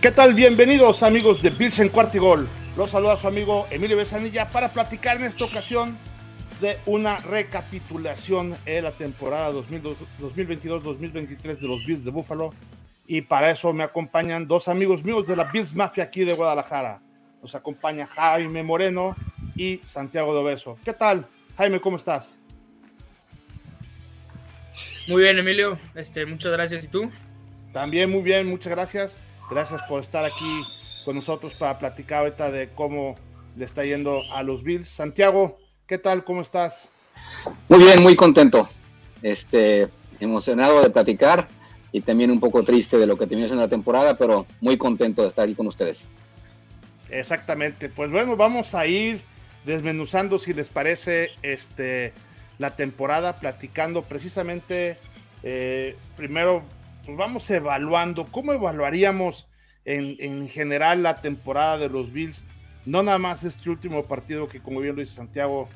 ¿Qué tal? Bienvenidos amigos de Bills en Cuartigol. Los saluda su amigo Emilio Besanilla para platicar en esta ocasión de una recapitulación de la temporada 2022-2023 de los Bills de Buffalo. Y para eso me acompañan dos amigos míos de la Bills Mafia aquí de Guadalajara. Nos acompaña Jaime Moreno y Santiago de Obeso. ¿Qué tal? Jaime, ¿cómo estás? Muy bien, Emilio. Este, muchas gracias. ¿Y tú? También muy bien, muchas gracias. Gracias por estar aquí con nosotros para platicar ahorita de cómo le está yendo a los Bills. Santiago, ¿qué tal? ¿Cómo estás? Muy bien, muy contento. Este, emocionado de platicar y también un poco triste de lo que teníamos en la temporada, pero muy contento de estar aquí con ustedes. Exactamente. Pues bueno, vamos a ir desmenuzando, si les parece, este, la temporada, platicando precisamente, eh, primero pues vamos evaluando, ¿cómo evaluaríamos en, general la temporada de los Bills? No nada más este último partido que como bien lo dice Santiago,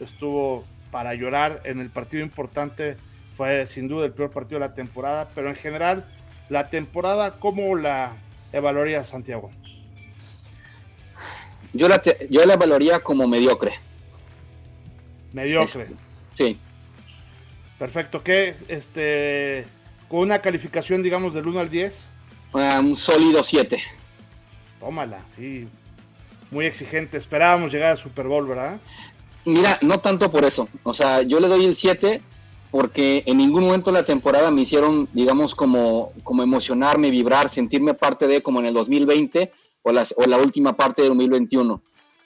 estuvo para llorar en el partido importante, fue sin duda el peor partido de la temporada, pero en general la temporada, ¿cómo la evaluaría Santiago? Yo la, yo la evaluaría como mediocre. Mediocre. Este, sí. Perfecto. ¿Qué, este, con una calificación, digamos, del 1 al 10. un sólido 7. Tómala, sí. Muy exigente. Esperábamos llegar al Super Bowl, ¿verdad? Mira, no tanto por eso. O sea, yo le doy el 7 porque en ningún momento de la temporada me hicieron, digamos, como, como emocionarme, vibrar, sentirme parte de como en el 2020 o, las, o la última parte de 2021.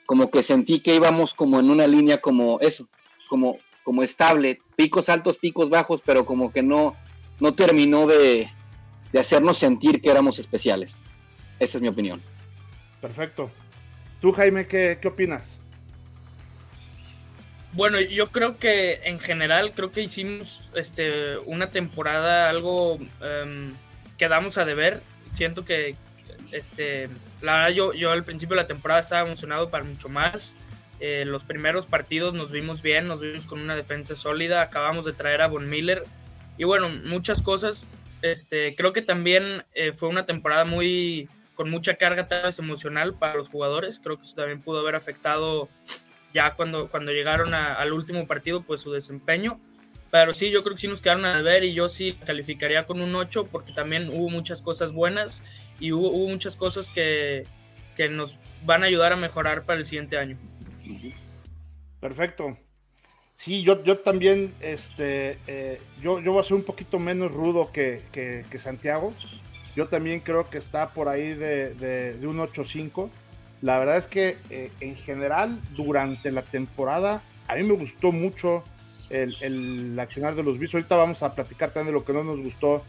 Como que sentí que íbamos como en una línea como eso, como, como estable, picos altos, picos bajos, pero como que no, no terminó de, hacernos sentir que éramos especiales. Esa es mi opinión. Perfecto. ¿Tú, Jaime, qué, opinas? Bueno, yo creo que en general creo que hicimos este, una temporada algo um, que damos a deber. Siento que este, la yo, yo al principio de la temporada estaba emocionado para mucho más. Eh, los primeros partidos nos vimos bien, nos vimos con una defensa sólida. Acabamos de traer a Von Miller, y bueno, muchas cosas. Este, creo que también eh, fue una temporada muy con mucha carga tal vez emocional para los jugadores. Creo que eso también pudo haber afectado ya cuando, cuando llegaron al último partido, pues su desempeño. Pero sí, yo creo que sí nos quedaron a ver y yo sí calificaría con un 8 porque también hubo muchas cosas buenas y hubo, hubo muchas cosas que, que nos van a ayudar a mejorar para el siguiente año. Perfecto. Sí, yo, yo también, este, eh, yo, yo voy a ser un poquito menos rudo que, Santiago. Yo también creo que está por ahí de, de, un 8-5. La verdad es que eh, en general, durante la temporada, a mí me gustó mucho el, el accionar de los Bills. Ahorita vamos a platicar también de lo que no nos gustó,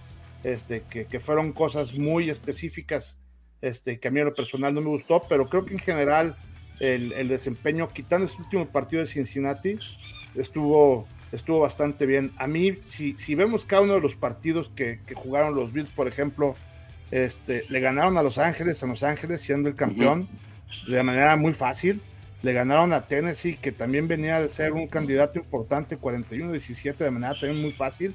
este, que, fueron cosas muy específicas, este, que a mí en lo personal no me gustó, pero creo que en general el, el desempeño, quitando este último partido de Cincinnati, estuvo, estuvo bastante bien. A mí, si, si vemos cada uno de los partidos que, jugaron los Bills, por ejemplo, este, le ganaron a Los Ángeles, a Los Ángeles siendo el campeón de manera muy fácil. Le ganaron a Tennessee, que también venía de ser un candidato importante, 41-17, de manera también muy fácil.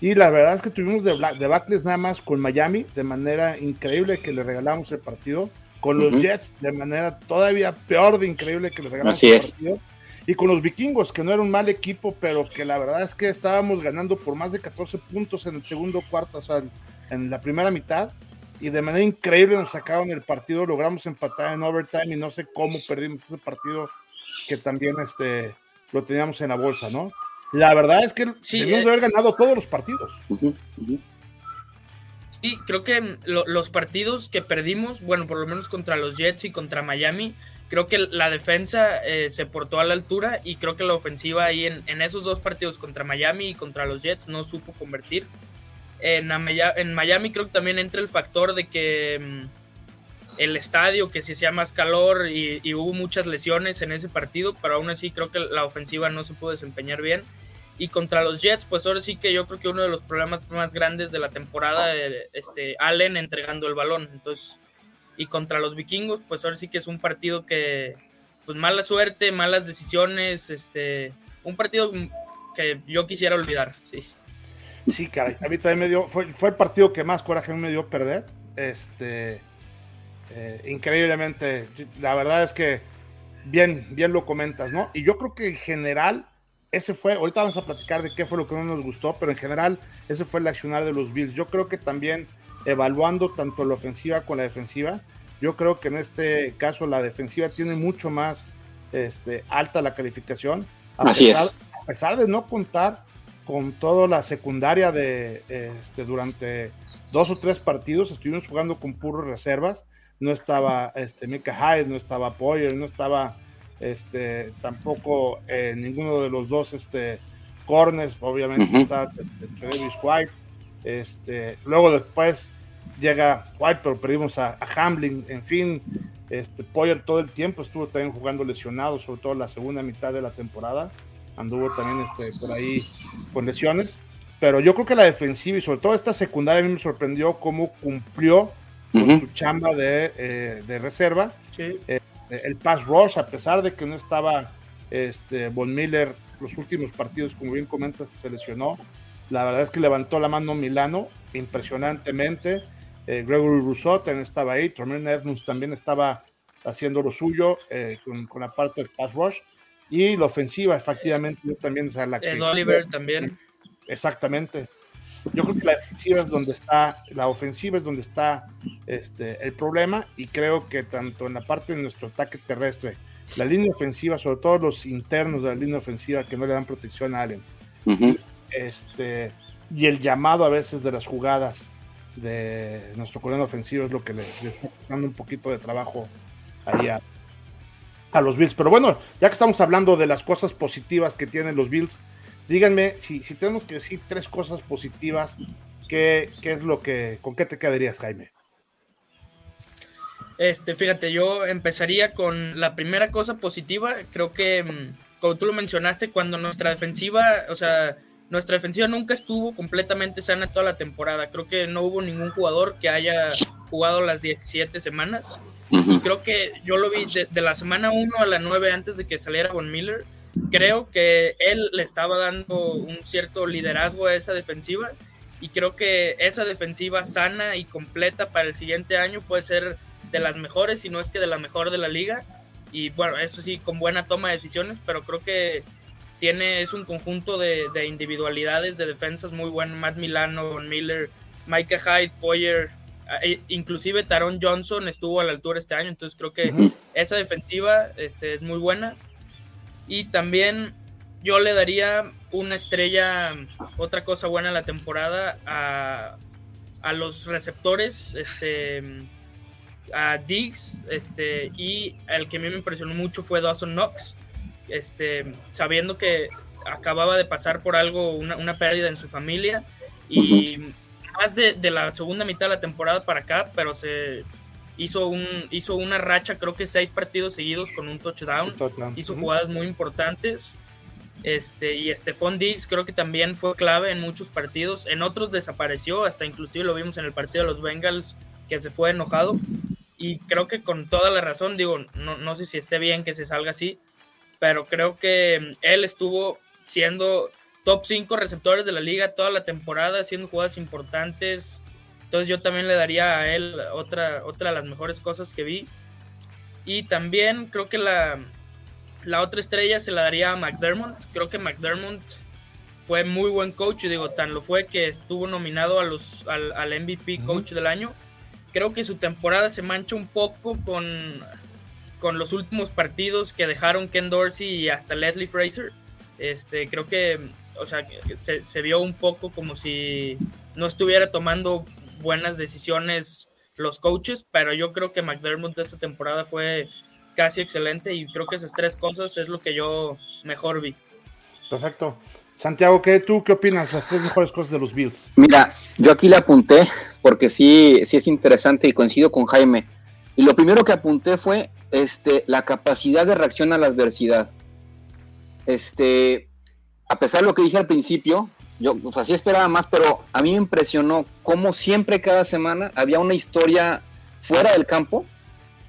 Y la verdad es que tuvimos de, de nada más con Miami, de manera increíble que le regalamos el partido. Con los Jets, de manera todavía peor de increíble que le regalamos el partido y con los vikingos, que no era un mal equipo, pero que la verdad es que estábamos ganando por más de 14 puntos en el segundo cuarto, o sea, en la primera mitad, y de manera increíble nos sacaron el partido, logramos empatar en overtime y no sé cómo perdimos ese partido que también este, lo teníamos en la bolsa, ¿no? La verdad es que sí, debimos eh. haber ganado todos los partidos. Sí, creo que los partidos que perdimos, bueno, por lo menos contra los Jets y contra Miami, creo que la defensa eh, se portó a la altura y creo que la ofensiva ahí en, esos dos partidos contra Miami y contra los Jets no supo convertir. En, Miami creo que también entra el factor de que mm, el estadio, que se hacía más calor y, y, hubo muchas lesiones en ese partido, pero aún así creo que la ofensiva no se pudo desempeñar bien. Y contra los Jets, pues ahora sí que yo creo que uno de los problemas más grandes de la temporada, eh, este, Allen entregando el balón. Entonces, y contra los vikingos, pues ahora sí que es un partido que, pues mala suerte, malas decisiones, este, un partido que yo quisiera olvidar, sí. Sí, caray, a mí también me dio, fue, fue el partido que más coraje me dio perder, este, eh, increíblemente. La verdad es que bien, bien lo comentas, ¿no? Y yo creo que en general, ese fue, ahorita vamos a platicar de qué fue lo que no nos gustó, pero en general, ese fue el accionar de los Bills. Yo creo que también evaluando tanto la ofensiva como la defensiva, yo creo que en este caso la defensiva tiene mucho más este, alta la calificación. Así es. A pesar de no contar con toda la secundaria de este, durante dos o tres partidos, estuvimos jugando con puros reservas. No estaba este, Mika Hyde, no estaba Poyer, no estaba este, tampoco eh, ninguno de los dos este, corners, obviamente está este, White. Este, luego después llega White, pero perdimos a, a Hamlin, en fin, este Poyer todo el tiempo estuvo también jugando lesionado, sobre todo la segunda mitad de la temporada, anduvo también este, por ahí con lesiones, pero yo creo que la defensiva y sobre todo esta secundaria a mí me sorprendió cómo cumplió con su chamba de, eh, de reserva. Eh, el pass rush, a pesar de que no estaba este, Von Miller los últimos partidos, como bien comentas, que se lesionó, la verdad es que levantó la mano Milano impresionantemente eh, Gregory Rousseau también estaba ahí, Tremaine Edmonds también estaba haciendo lo suyo eh, con, la parte del pass rush. Y la ofensiva efectivamente también es la que Oliver también. Exactamente. Yo creo que la defensiva es donde está la ofensiva es donde está este el problema y creo que tanto en la parte de nuestro ataque terrestre la línea ofensiva sobre todo los internos de la línea ofensiva que no le dan protección a Allen este y el llamado a veces de las jugadas de nuestro coreano ofensivo es lo que le, está dando un poquito de trabajo ahí a, los Bills. Pero bueno, ya que estamos hablando de las cosas positivas que tienen los Bills, díganme si, si tenemos que decir tres cosas positivas, ¿qué, ¿qué, es lo que, con qué te quedarías, Jaime? Este, fíjate, yo empezaría con la primera cosa positiva. Creo que, mm, como tú lo mencionaste, cuando nuestra defensiva, o sea, nuestra defensiva nunca estuvo completamente sana toda la temporada. Creo que no hubo ningún jugador que haya jugado las 17 semanas. Y creo que yo lo vi de, la semana 1 a la 9 antes de que saliera Von Miller. Creo que él le estaba dando un cierto liderazgo a esa defensiva. Y creo que esa defensiva sana y completa para el siguiente año puede ser de las mejores, si no es que de la mejor de la liga. Y bueno, eso sí, con buena toma de decisiones, pero creo que tiene, es un conjunto de, individualidades de defensas muy buenas, Matt Milano, Von Miller, Micah Hyde, Poyer, e, inclusive Taron Johnson estuvo a la altura este año, entonces creo que esa defensiva este, es muy buena. Y también yo le daría una estrella, otra cosa buena en la temporada a, a los receptores, este, a Diggs, este, y el que a mí me impresionó mucho fue Dawson Knox este, sabiendo que acababa de pasar por algo, una, pérdida en su familia y más de, la segunda mitad de la temporada para acá, pero se hizo, un, hizo una racha, creo que seis partidos seguidos con un touchdown, hizo jugadas muy importantes. Este, y Stephon Diggs creo que también fue clave en muchos partidos, en otros desapareció, hasta inclusive lo vimos en el partido de los Bengals que se fue enojado. Y creo que con toda la razón, digo, no, no sé si esté bien que se salga así, pero creo que él estuvo siendo top 5 receptores de la liga toda la temporada, haciendo jugadas importantes. Entonces yo también le daría a él otra, otra de las mejores cosas que vi. Y también creo que la, la otra estrella se la daría a McDermott. Creo que McDermott fue muy buen coach, y digo, tan lo fue que estuvo nominado a los, al, al MVP coach del año. Creo que su temporada se mancha un poco con con los últimos partidos que dejaron Ken Dorsey y hasta Leslie Fraser, este, creo que, o sea, se, vio un poco como si no estuviera tomando buenas decisiones los coaches, pero yo creo que McDermott de esta temporada fue casi excelente y creo que esas tres cosas es lo que yo mejor vi. Perfecto. Santiago, ¿qué, ¿tú qué opinas? Las tres mejores cosas de los Bills. Mira, yo aquí le apunté porque sí, sí es interesante y coincido con Jaime. Y lo primero que apunté fue este, la capacidad de reacción a la adversidad. Este, a pesar de lo que dije al principio, yo pues, así esperaba más, pero a mí me impresionó cómo siempre cada semana había una historia fuera del campo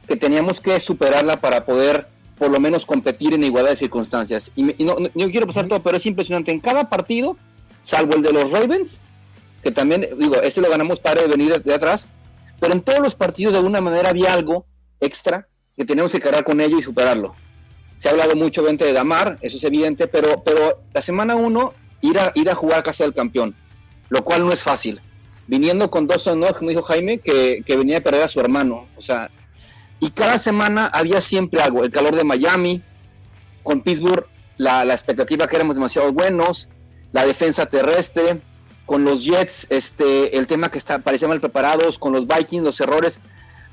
que teníamos que superarla para poder por lo menos competir en igualdad de circunstancias. Y, no, quiero pasar todo, pero es impresionante. En cada partido, salvo el de los Ravens, que también, digo, ese lo ganamos para venir de atrás, pero en todos los partidos de alguna manera había algo extra que tenemos que cargar con ello y superarlo. Se ha hablado mucho de Damar, eso es evidente, pero, pero la semana uno ir a, jugar casi al campeón, lo cual no es fácil. Viniendo con dos honores, como dijo Jaime, que, que venía a perder a su hermano. O sea, y cada semana había siempre algo. El calor de Miami, con Pittsburgh, la, la expectativa que éramos demasiado buenos, la defensa terrestre, con los Jets, este, el tema que está, parecían mal preparados, con los Vikings, los errores.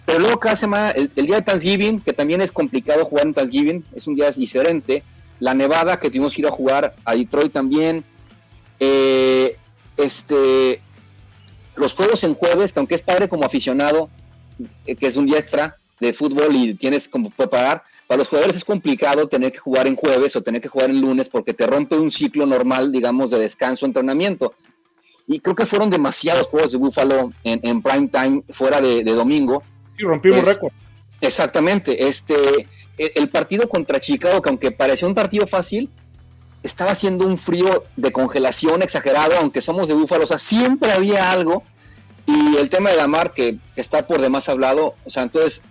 Pero luego cada semana, el, día de Thanksgiving, que también es complicado jugar en Thanksgiving, es un día diferente. La Nevada, que tuvimos que ir a jugar a Detroit también. Eh, este, los juegos en jueves, que aunque es padre como aficionado, eh, que es un día extra de fútbol y tienes como preparar, para los jugadores es complicado tener que jugar en jueves o tener que jugar en lunes porque te rompe un ciclo normal, digamos, de descanso, entrenamiento. Y creo que fueron demasiados juegos de Buffalo en, prime time fuera de, domingo. Y rompimos récord. Exactamente. Este, el, partido contra Chicago, que aunque parecía un partido fácil, estaba haciendo un frío de congelación exagerado, aunque somos de Búfalo, o sea, siempre había algo. Y el tema de la mar, que está por demás hablado, o sea, entonces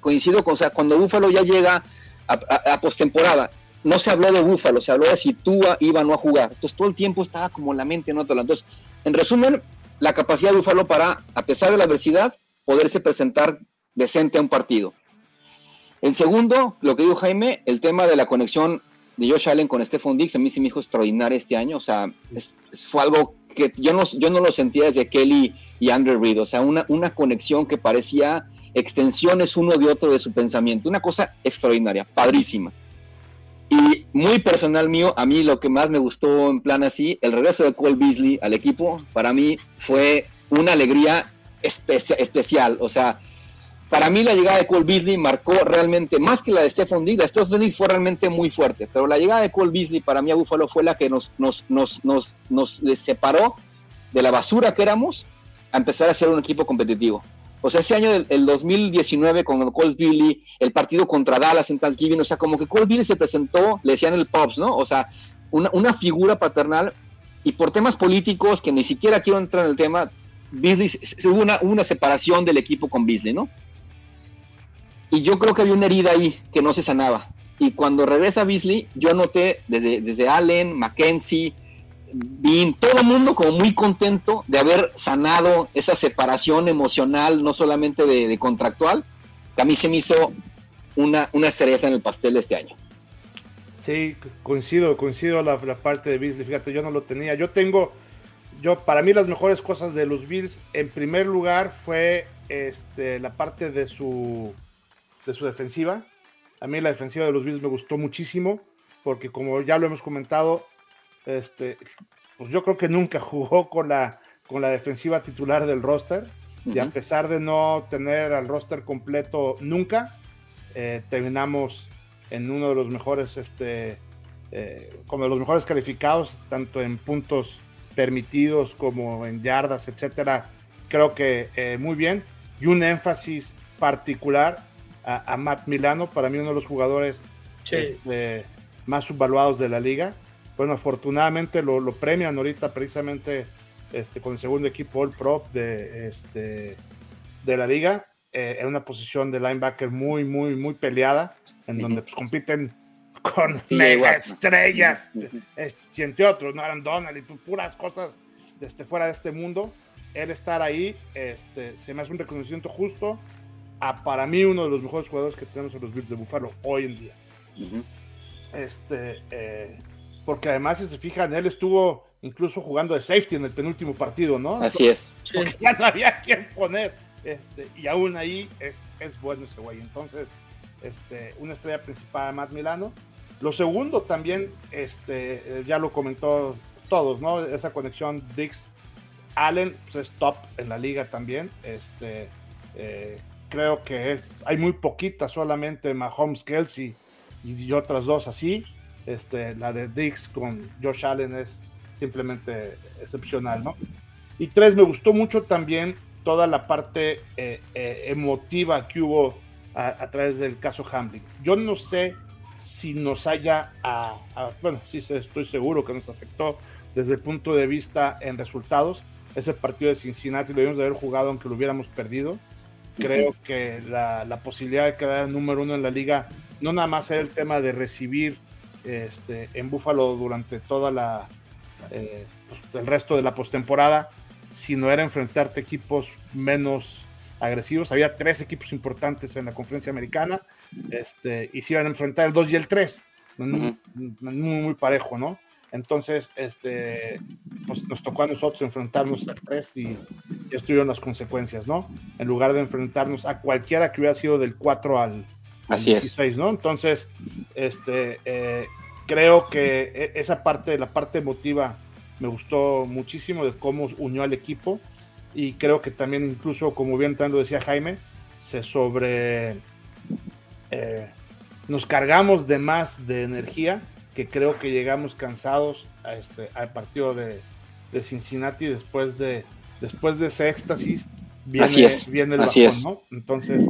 coincido con, o sea, cuando Búfalo ya llega a, postemporada, no se habló de Búfalo, se habló de si Tua iba o no a jugar. Entonces todo el tiempo estaba como la mente en otro lado. Entonces, en resumen, la capacidad de Búfalo para, a pesar de la adversidad, poderse presentar decente a un partido. En segundo, lo que dijo Jaime, el tema de la conexión de Josh Allen con Stephon Diggs, a mí sí me dijo extraordinario este año, o sea, fue algo que yo no, yo no lo sentía desde Kelly y Andrew Reid, o sea, una, una conexión que parecía extensiones uno de otro de su pensamiento, una cosa extraordinaria, padrísima. Y muy personal mío, a mí lo que más me gustó en plan así, el regreso de Cole Beasley al equipo, para mí fue una alegría especial, o sea, para mí la llegada de Cole Beasley marcó realmente, más que la de Stephon Diggs, la de Stephon Diggs fue realmente muy fuerte, pero la llegada de Cole Beasley para mí a Buffalo fue la que nos, nos, nos, nos, nos separó de la basura que éramos a empezar a ser un equipo competitivo. O sea, ese año del el 2019 con Cole Beasley, el partido contra Dallas en Thanksgiving, o sea, como que Cole Beasley se presentó, le decían el Pops, ¿no? O sea, una, una figura paternal y por temas políticos que ni siquiera quiero entrar en el tema, Beasley, hubo una, una separación del equipo con Beasley, ¿no? Y yo creo que había una herida ahí que no se sanaba. Y cuando regresa Beasley, yo noté desde, desde Allen, Mackenzie, Bean, todo el mundo como muy contento de haber sanado esa separación emocional, no solamente de, contractual, que a mí se me hizo una, una cereza en el pastel de este año. Sí, coincido, coincido la, la parte de Beasley. Fíjate, yo no lo tenía. Yo tengo, yo para mí las mejores cosas de los Bills, en primer lugar fue este, la parte de su de su defensiva. A mí la defensiva de los Bills me gustó muchísimo, porque como ya lo hemos comentado, este, pues yo creo que nunca jugó con la, con la defensiva titular del roster. Y a pesar de no tener al roster completo nunca, eh, terminamos en uno de los mejores, este, eh, como de los mejores calificados, tanto en puntos permitidos como en yardas, etcétera. Creo que eh, muy bien. Y un énfasis particular a, Matt Milano, para mí uno de los jugadores este, más subvaluados de la liga. Bueno, afortunadamente lo, premian ahorita precisamente este, con el segundo equipo All Pro de, este, de la liga, eh, en una posición de linebacker muy, muy, muy peleada, en donde pues, compiten con mega estrellas, eh, y entre otros, no eran Donald y puras cosas desde fuera de este mundo. Él estar ahí este, se me hace un reconocimiento justo a para mí uno de los mejores jugadores que tenemos en los Bills de Buffalo hoy en día. Este, eh, porque además, si se fijan, él estuvo incluso jugando de safety en el penúltimo partido, ¿no? Así es. Porque ya no había quien poner. Este, y aún ahí es, es bueno ese güey. Entonces, este, una estrella principal, Matt Milano. Lo segundo también, este, eh, ya lo comentó todos, ¿no? Esa conexión Dix Allen pues es top en la liga también. Este, eh, creo que es, hay muy poquitas solamente Mahomes, Kelsey y, otras dos así. Este, la de Dix con Josh Allen es simplemente excepcional, ¿no? Y tres, me gustó mucho también toda la parte eh, emotiva que hubo a, través del caso Hamlin. Yo no sé si nos haya, bueno, sí estoy seguro que nos afectó desde el punto de vista en resultados, ese partido de Cincinnati lo debíamos de haber jugado aunque lo hubiéramos perdido. Creo que la, la, posibilidad de quedar número uno en la liga no nada más era el tema de recibir este, en Búfalo durante toda la eh, pues, el resto de la postemporada, sino era enfrentarte equipos menos agresivos. Había tres equipos importantes en la conferencia americana este, y se iban a enfrentar el 2 y el 3, muy, muy, parejo, ¿no? Entonces, este, pues nos tocó a nosotros enfrentarnos al 3 y, y estuvieron las consecuencias, ¿no? En lugar de enfrentarnos a cualquiera que hubiera sido del 4 al, Así 16, ¿no? Entonces, este, eh, creo que e, esa parte, la parte emotiva, me gustó muchísimo de cómo unió al equipo y creo que también incluso, como bien tanto decía Jaime, se sobre... Eh, nos cargamos de más de energía que creo que llegamos cansados a este, al partido de, de Cincinnati después de, después de ese éxtasis viene, Así es. viene el Así bajón, ¿no? Entonces,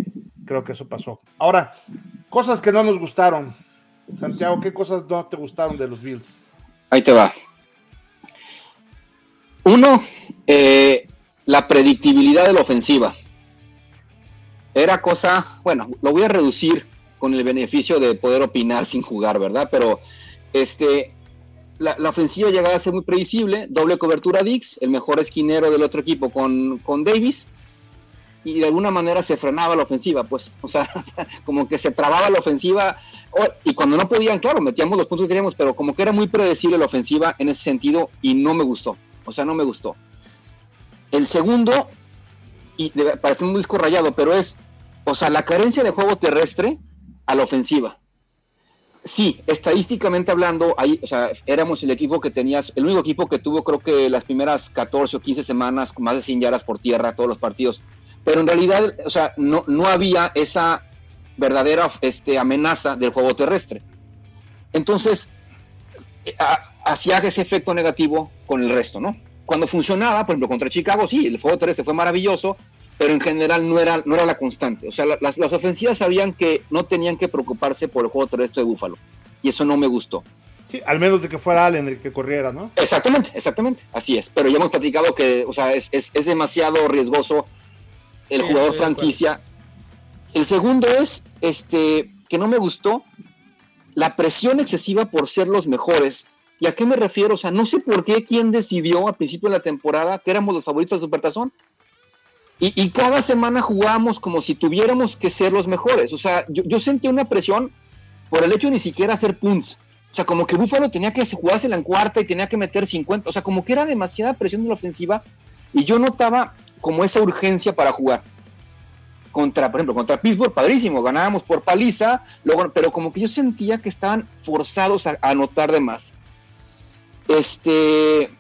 creo que eso pasó. Ahora, cosas que no nos gustaron. Santiago, ¿qué cosas no te gustaron de los Bills? Ahí te va. Uno, eh, la predictibilidad de la ofensiva. Era cosa, bueno, lo voy a reducir con el beneficio de poder opinar sin jugar, ¿verdad? Pero este, la, la ofensiva llegaba a ser muy previsible, doble cobertura Dix, el mejor esquinero del otro equipo con, con Davis, y de alguna manera se frenaba la ofensiva, pues, o sea, como que se trababa la ofensiva, y cuando no podían, claro, metíamos los puntos que teníamos, pero como que era muy predecible la ofensiva en ese sentido, y no me gustó, o sea, no me gustó. El segundo, y parece un disco rayado, pero es, o sea, la carencia de juego terrestre a la ofensiva. Sí, estadísticamente hablando, ahí, o sea, éramos el equipo que tenías, el único equipo que tuvo creo que las primeras 14 o 15 semanas más de 100 yardas por tierra todos los partidos pero en realidad, o sea, no, no había esa verdadera este, amenaza del juego terrestre. Entonces, hacía ese efecto negativo con el resto, ¿no? Cuando funcionaba, por ejemplo, contra Chicago, sí, el juego terrestre fue maravilloso, pero en general no era, no era la constante. O sea, las, las ofensivas sabían que no tenían que preocuparse por el juego terrestre de Búfalo, y eso no me gustó. Sí, al menos de que fuera Allen el que corriera, ¿no? Exactamente, exactamente, así es. Pero ya hemos platicado que, o sea, es, es, es demasiado riesgoso el sí, jugador franquicia. El segundo es este que no me gustó la presión excesiva por ser los mejores. ¿Y a qué me refiero? O sea, no sé por qué quién decidió al principio de la temporada que éramos los favoritos de Supertazón. Y, y cada semana jugábamos como si tuviéramos que ser los mejores. O sea, yo, yo sentía una presión por el hecho de ni siquiera hacer puntos. O sea, como que Búfalo tenía que jugársela en cuarta y tenía que meter 50. O sea, como que era demasiada presión de la ofensiva. Y yo notaba como esa urgencia para jugar. Contra, por ejemplo, contra Pittsburgh, padrísimo, ganábamos por paliza, luego, pero como que yo sentía que estaban forzados a, a anotar de más. Este.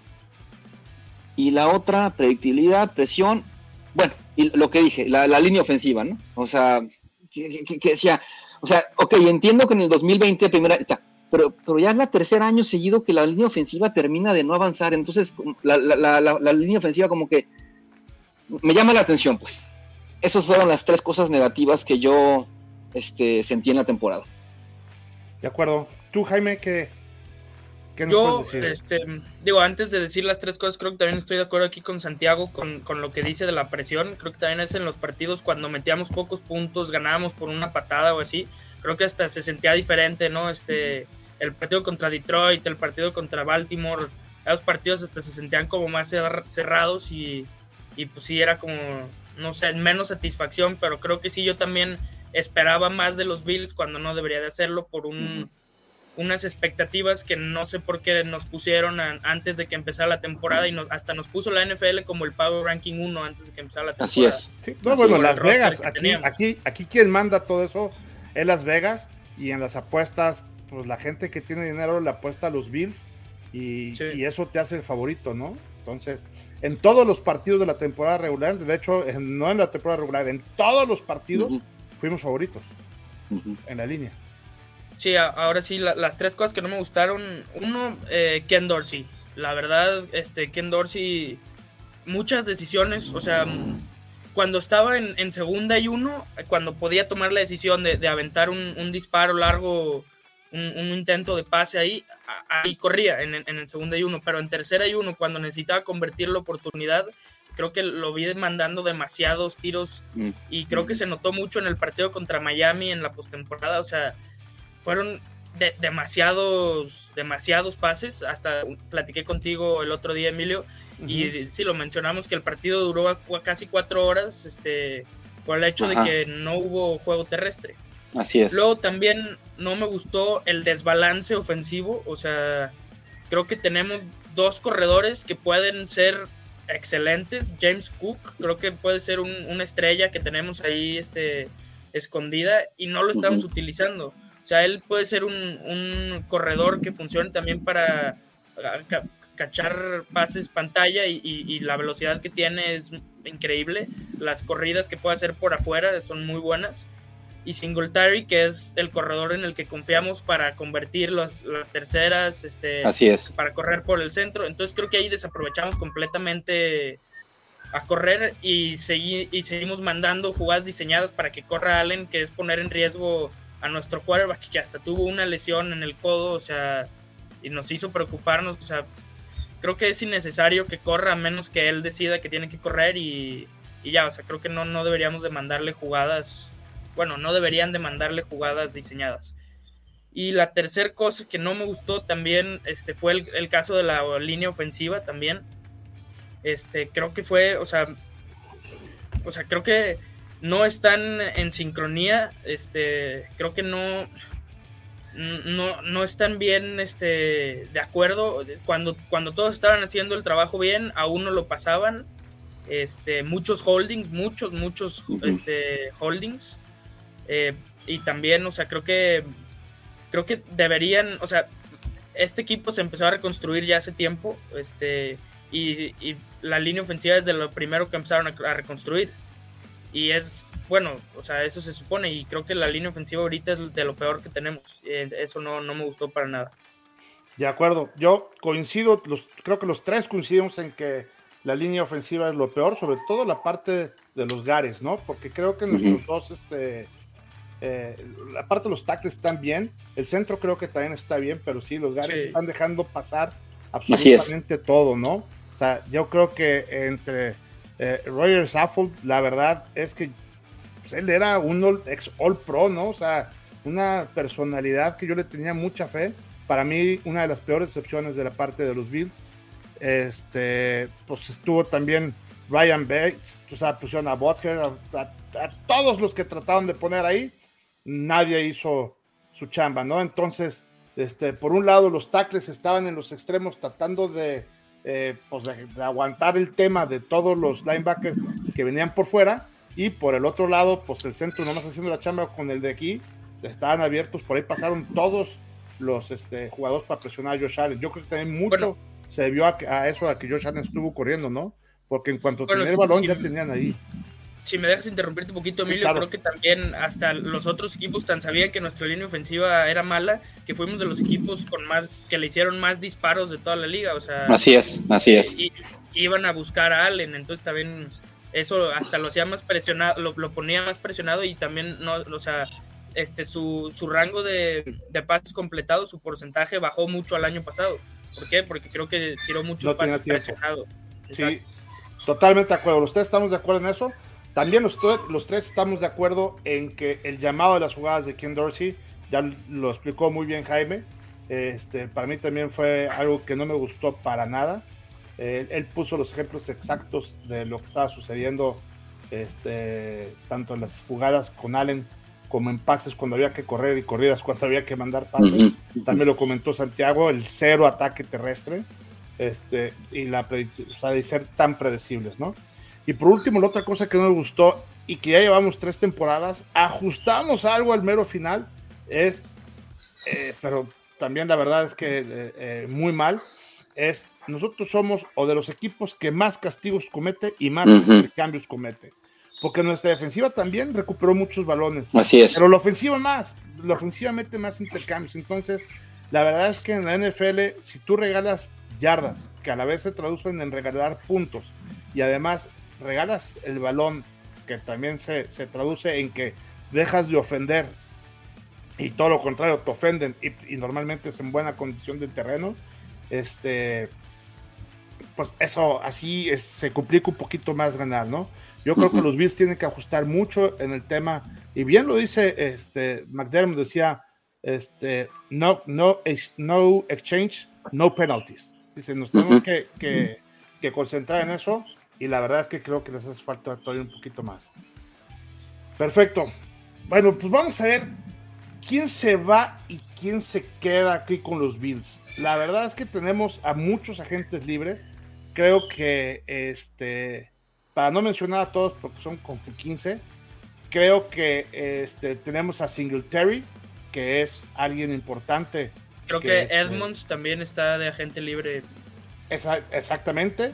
Y la otra, predictibilidad, presión. Bueno, y lo que dije, la, línea ofensiva, ¿no? O sea, que, decía, o sea, ok, entiendo que en el 2020 primera, está, pero, pero ya es la tercer año seguido que la línea ofensiva termina de no avanzar, entonces la, la línea ofensiva como que me llama la atención, pues. Esas fueron las tres cosas negativas que yo este, sentí en la temporada. De acuerdo. Tú, Jaime, ¿qué, qué nos yo, decir? Este, digo, antes de decir las tres cosas, creo que también estoy de acuerdo aquí con Santiago, con, con, lo que dice de la presión. Creo que también es en los partidos cuando metíamos pocos puntos, ganábamos por una patada o así. Creo que hasta se sentía diferente, ¿no? Este, el partido contra Detroit, el partido contra Baltimore, los partidos hasta se sentían como más cerrados y y pues sí era como, no sé, menos satisfacción, pero creo que sí yo también esperaba más de los Bills cuando no debería de hacerlo por un. Unas expectativas que no sé por qué nos pusieron a, antes de que empezara la temporada y nos, hasta nos puso la NFL como el Power Ranking 1 antes de que empezara la temporada. Así es. Sí, no, bueno, Las Vegas, aquí, aquí, aquí quien manda todo eso es Las Vegas y en las apuestas, pues la gente que tiene dinero le apuesta a los Bills y, sí. y eso te hace el favorito, ¿no? Entonces, en todos los partidos de la temporada regular, de hecho, no en la temporada regular, en todos los partidos uh -huh. fuimos favoritos uh -huh. en la línea. Sí, ahora sí, la, las tres cosas que no me gustaron. Uno, eh, Ken Dorsey. La verdad, este, Ken Dorsey, muchas decisiones, o sea, cuando estaba en, en segunda y uno, cuando podía tomar la decisión de, de aventar un, un, disparo largo un, intento de pase ahí, ahí corría en, en, el segundo y uno, pero en tercera y uno, cuando necesitaba convertir la oportunidad, creo que lo vi mandando demasiados tiros mm. y creo que se notó mucho en el partido contra Miami en la postemporada, o sea, fueron demasiados, demasiados pases, hasta platiqué contigo el otro día, Emilio, y sí, lo mencionamos que el partido duró casi cuatro horas, este, por el hecho de que no hubo juego terrestre. Así es. Luego también no me gustó el desbalance ofensivo, o sea, creo que tenemos dos corredores que pueden ser excelentes. James Cook, creo que puede ser una estrella que tenemos ahí este, escondida y no lo estamos utilizando. O sea, él puede ser un, corredor que funcione también para cachar pases pantalla y, y, la velocidad que tiene es increíble. Las corridas que puede hacer por afuera son muy buenas y Singletary, que es el corredor en el que confiamos para convertir las terceras, este, Así es. para correr por el centro. Entonces creo que ahí desaprovechamos completamente a correr y, y seguimos mandando jugadas diseñadas para que corra Allen, que es poner en riesgo a nuestro quarterback, que hasta tuvo una lesión en el codo, o sea, y nos hizo preocuparnos, o sea, creo que es innecesario que corra a menos que él decida que tiene que correr y, y ya, o sea, creo que no, no deberíamos de mandarle jugadas bueno, no deberían de mandarle jugadas diseñadas. Y la tercera cosa que no me gustó también este, fue el, caso de la línea ofensiva también. Este, creo que fue, o sea, o sea, creo que no están en sincronía. Este, creo que no, no, no están bien este, de acuerdo. Cuando, cuando todos estaban haciendo el trabajo bien, a uno lo pasaban. Este, muchos holdings, muchos, muchos este, holdings. Eh, y también, o sea, creo que creo que deberían, o sea, este equipo se empezó a reconstruir ya hace tiempo, este, y, la línea ofensiva es de lo primero que empezaron a, reconstruir. Y es, bueno, o sea, eso se supone, y creo que la línea ofensiva ahorita es de lo peor que tenemos. Eso no, no me gustó para nada. De acuerdo, yo coincido, los, creo que los tres coincidimos en que la línea ofensiva es lo peor, sobre todo la parte de los Gares, ¿no? Porque creo que nuestros dos, este, eh, aparte de los tackles están bien, el centro creo que también está bien, pero sí, los Gares están dejando pasar absolutamente todo, ¿no? O sea, yo creo que entre eh, Roger Saffold, la verdad es que pues, él era un ex All Pro, ¿no? O sea, una personalidad que yo le tenía mucha fe. Para mí, una de las peores excepciones de la parte de los Bills. Este, pues estuvo también Ryan Bates, o sea, pusieron a Butker, a todos los que trataron de poner ahí nadie hizo su chamba, ¿no? Entonces, este, por un lado, los tackles estaban en los extremos tratando de, eh, pues de, aguantar el tema de todos los linebackers que venían por fuera, y por el otro lado, pues el centro nomás haciendo la chamba con el de aquí, estaban abiertos, por ahí pasaron todos los este, jugadores para presionar a Josh Allen. Yo creo que también mucho se debió a, eso, a que Josh Allen estuvo corriendo, ¿no? Porque en cuanto tenía el balón, ya tenían ahí si me dejas interrumpirte un poquito, Emilio, creo que también hasta los otros equipos tan sabían que nuestra línea ofensiva era mala, que fuimos de los equipos con más, que le hicieron más disparos de toda la liga, o sea. Así es, así es. Y, iban a buscar a Allen, entonces también eso hasta lo hacía más presionado, lo, ponía más presionado y también, no, o sea, este, su, su rango de, de, pases completados, su porcentaje bajó mucho al año pasado. ¿Por qué? Porque creo que tiró muchos pases presionados. Sí, totalmente de acuerdo. ¿Ustedes estamos de acuerdo en eso? También los, los, tres estamos de acuerdo en que el llamado de las jugadas de Ken Dorsey, ya lo explicó muy bien Jaime, este, para mí también fue algo que no me gustó para nada. él puso los ejemplos exactos de lo que estaba sucediendo, este, tanto en las jugadas con Allen como en pases cuando había que correr y corridas cuando había que mandar pases. También lo comentó Santiago, el cero ataque terrestre este, y la o sea, de ser tan predecibles, ¿no? Y por último, la otra cosa que no me gustó y que ya llevamos tres temporadas, ajustamos algo al mero final, es, eh, pero también la verdad es que eh, eh, muy mal, es nosotros somos o de los equipos que más castigos comete y más cambios comete. Porque nuestra defensiva también recuperó muchos balones. Así es. Pero la ofensiva más, la ofensiva mete más intercambios. Entonces, la verdad es que en la NFL, si tú regalas yardas, que a la vez se traducen en regalar puntos, y además regalas el balón, que también se, traduce en que dejas de ofender y todo lo contrario, te ofenden y, normalmente es en buena condición de terreno, este, pues eso así se complica un poquito más ganar, ¿no? Yo creo que los Bills tienen que ajustar mucho en el tema, y bien lo dice este, McDermott, decía, este, no, no, no exchange, no penalties. Dice, nos tenemos que, que, que, concentrar en eso, y la verdad es que creo que les hace falta todavía un poquito más. Perfecto. Bueno, pues vamos a ver quién se va y quién se queda aquí con los Bills. La verdad es que tenemos a muchos agentes libres. Creo que, este, para no mencionar a todos porque son como 15, creo que este, tenemos a Singletary, que es alguien importante. Creo que, Edmonds también está de agente libre. exactamente.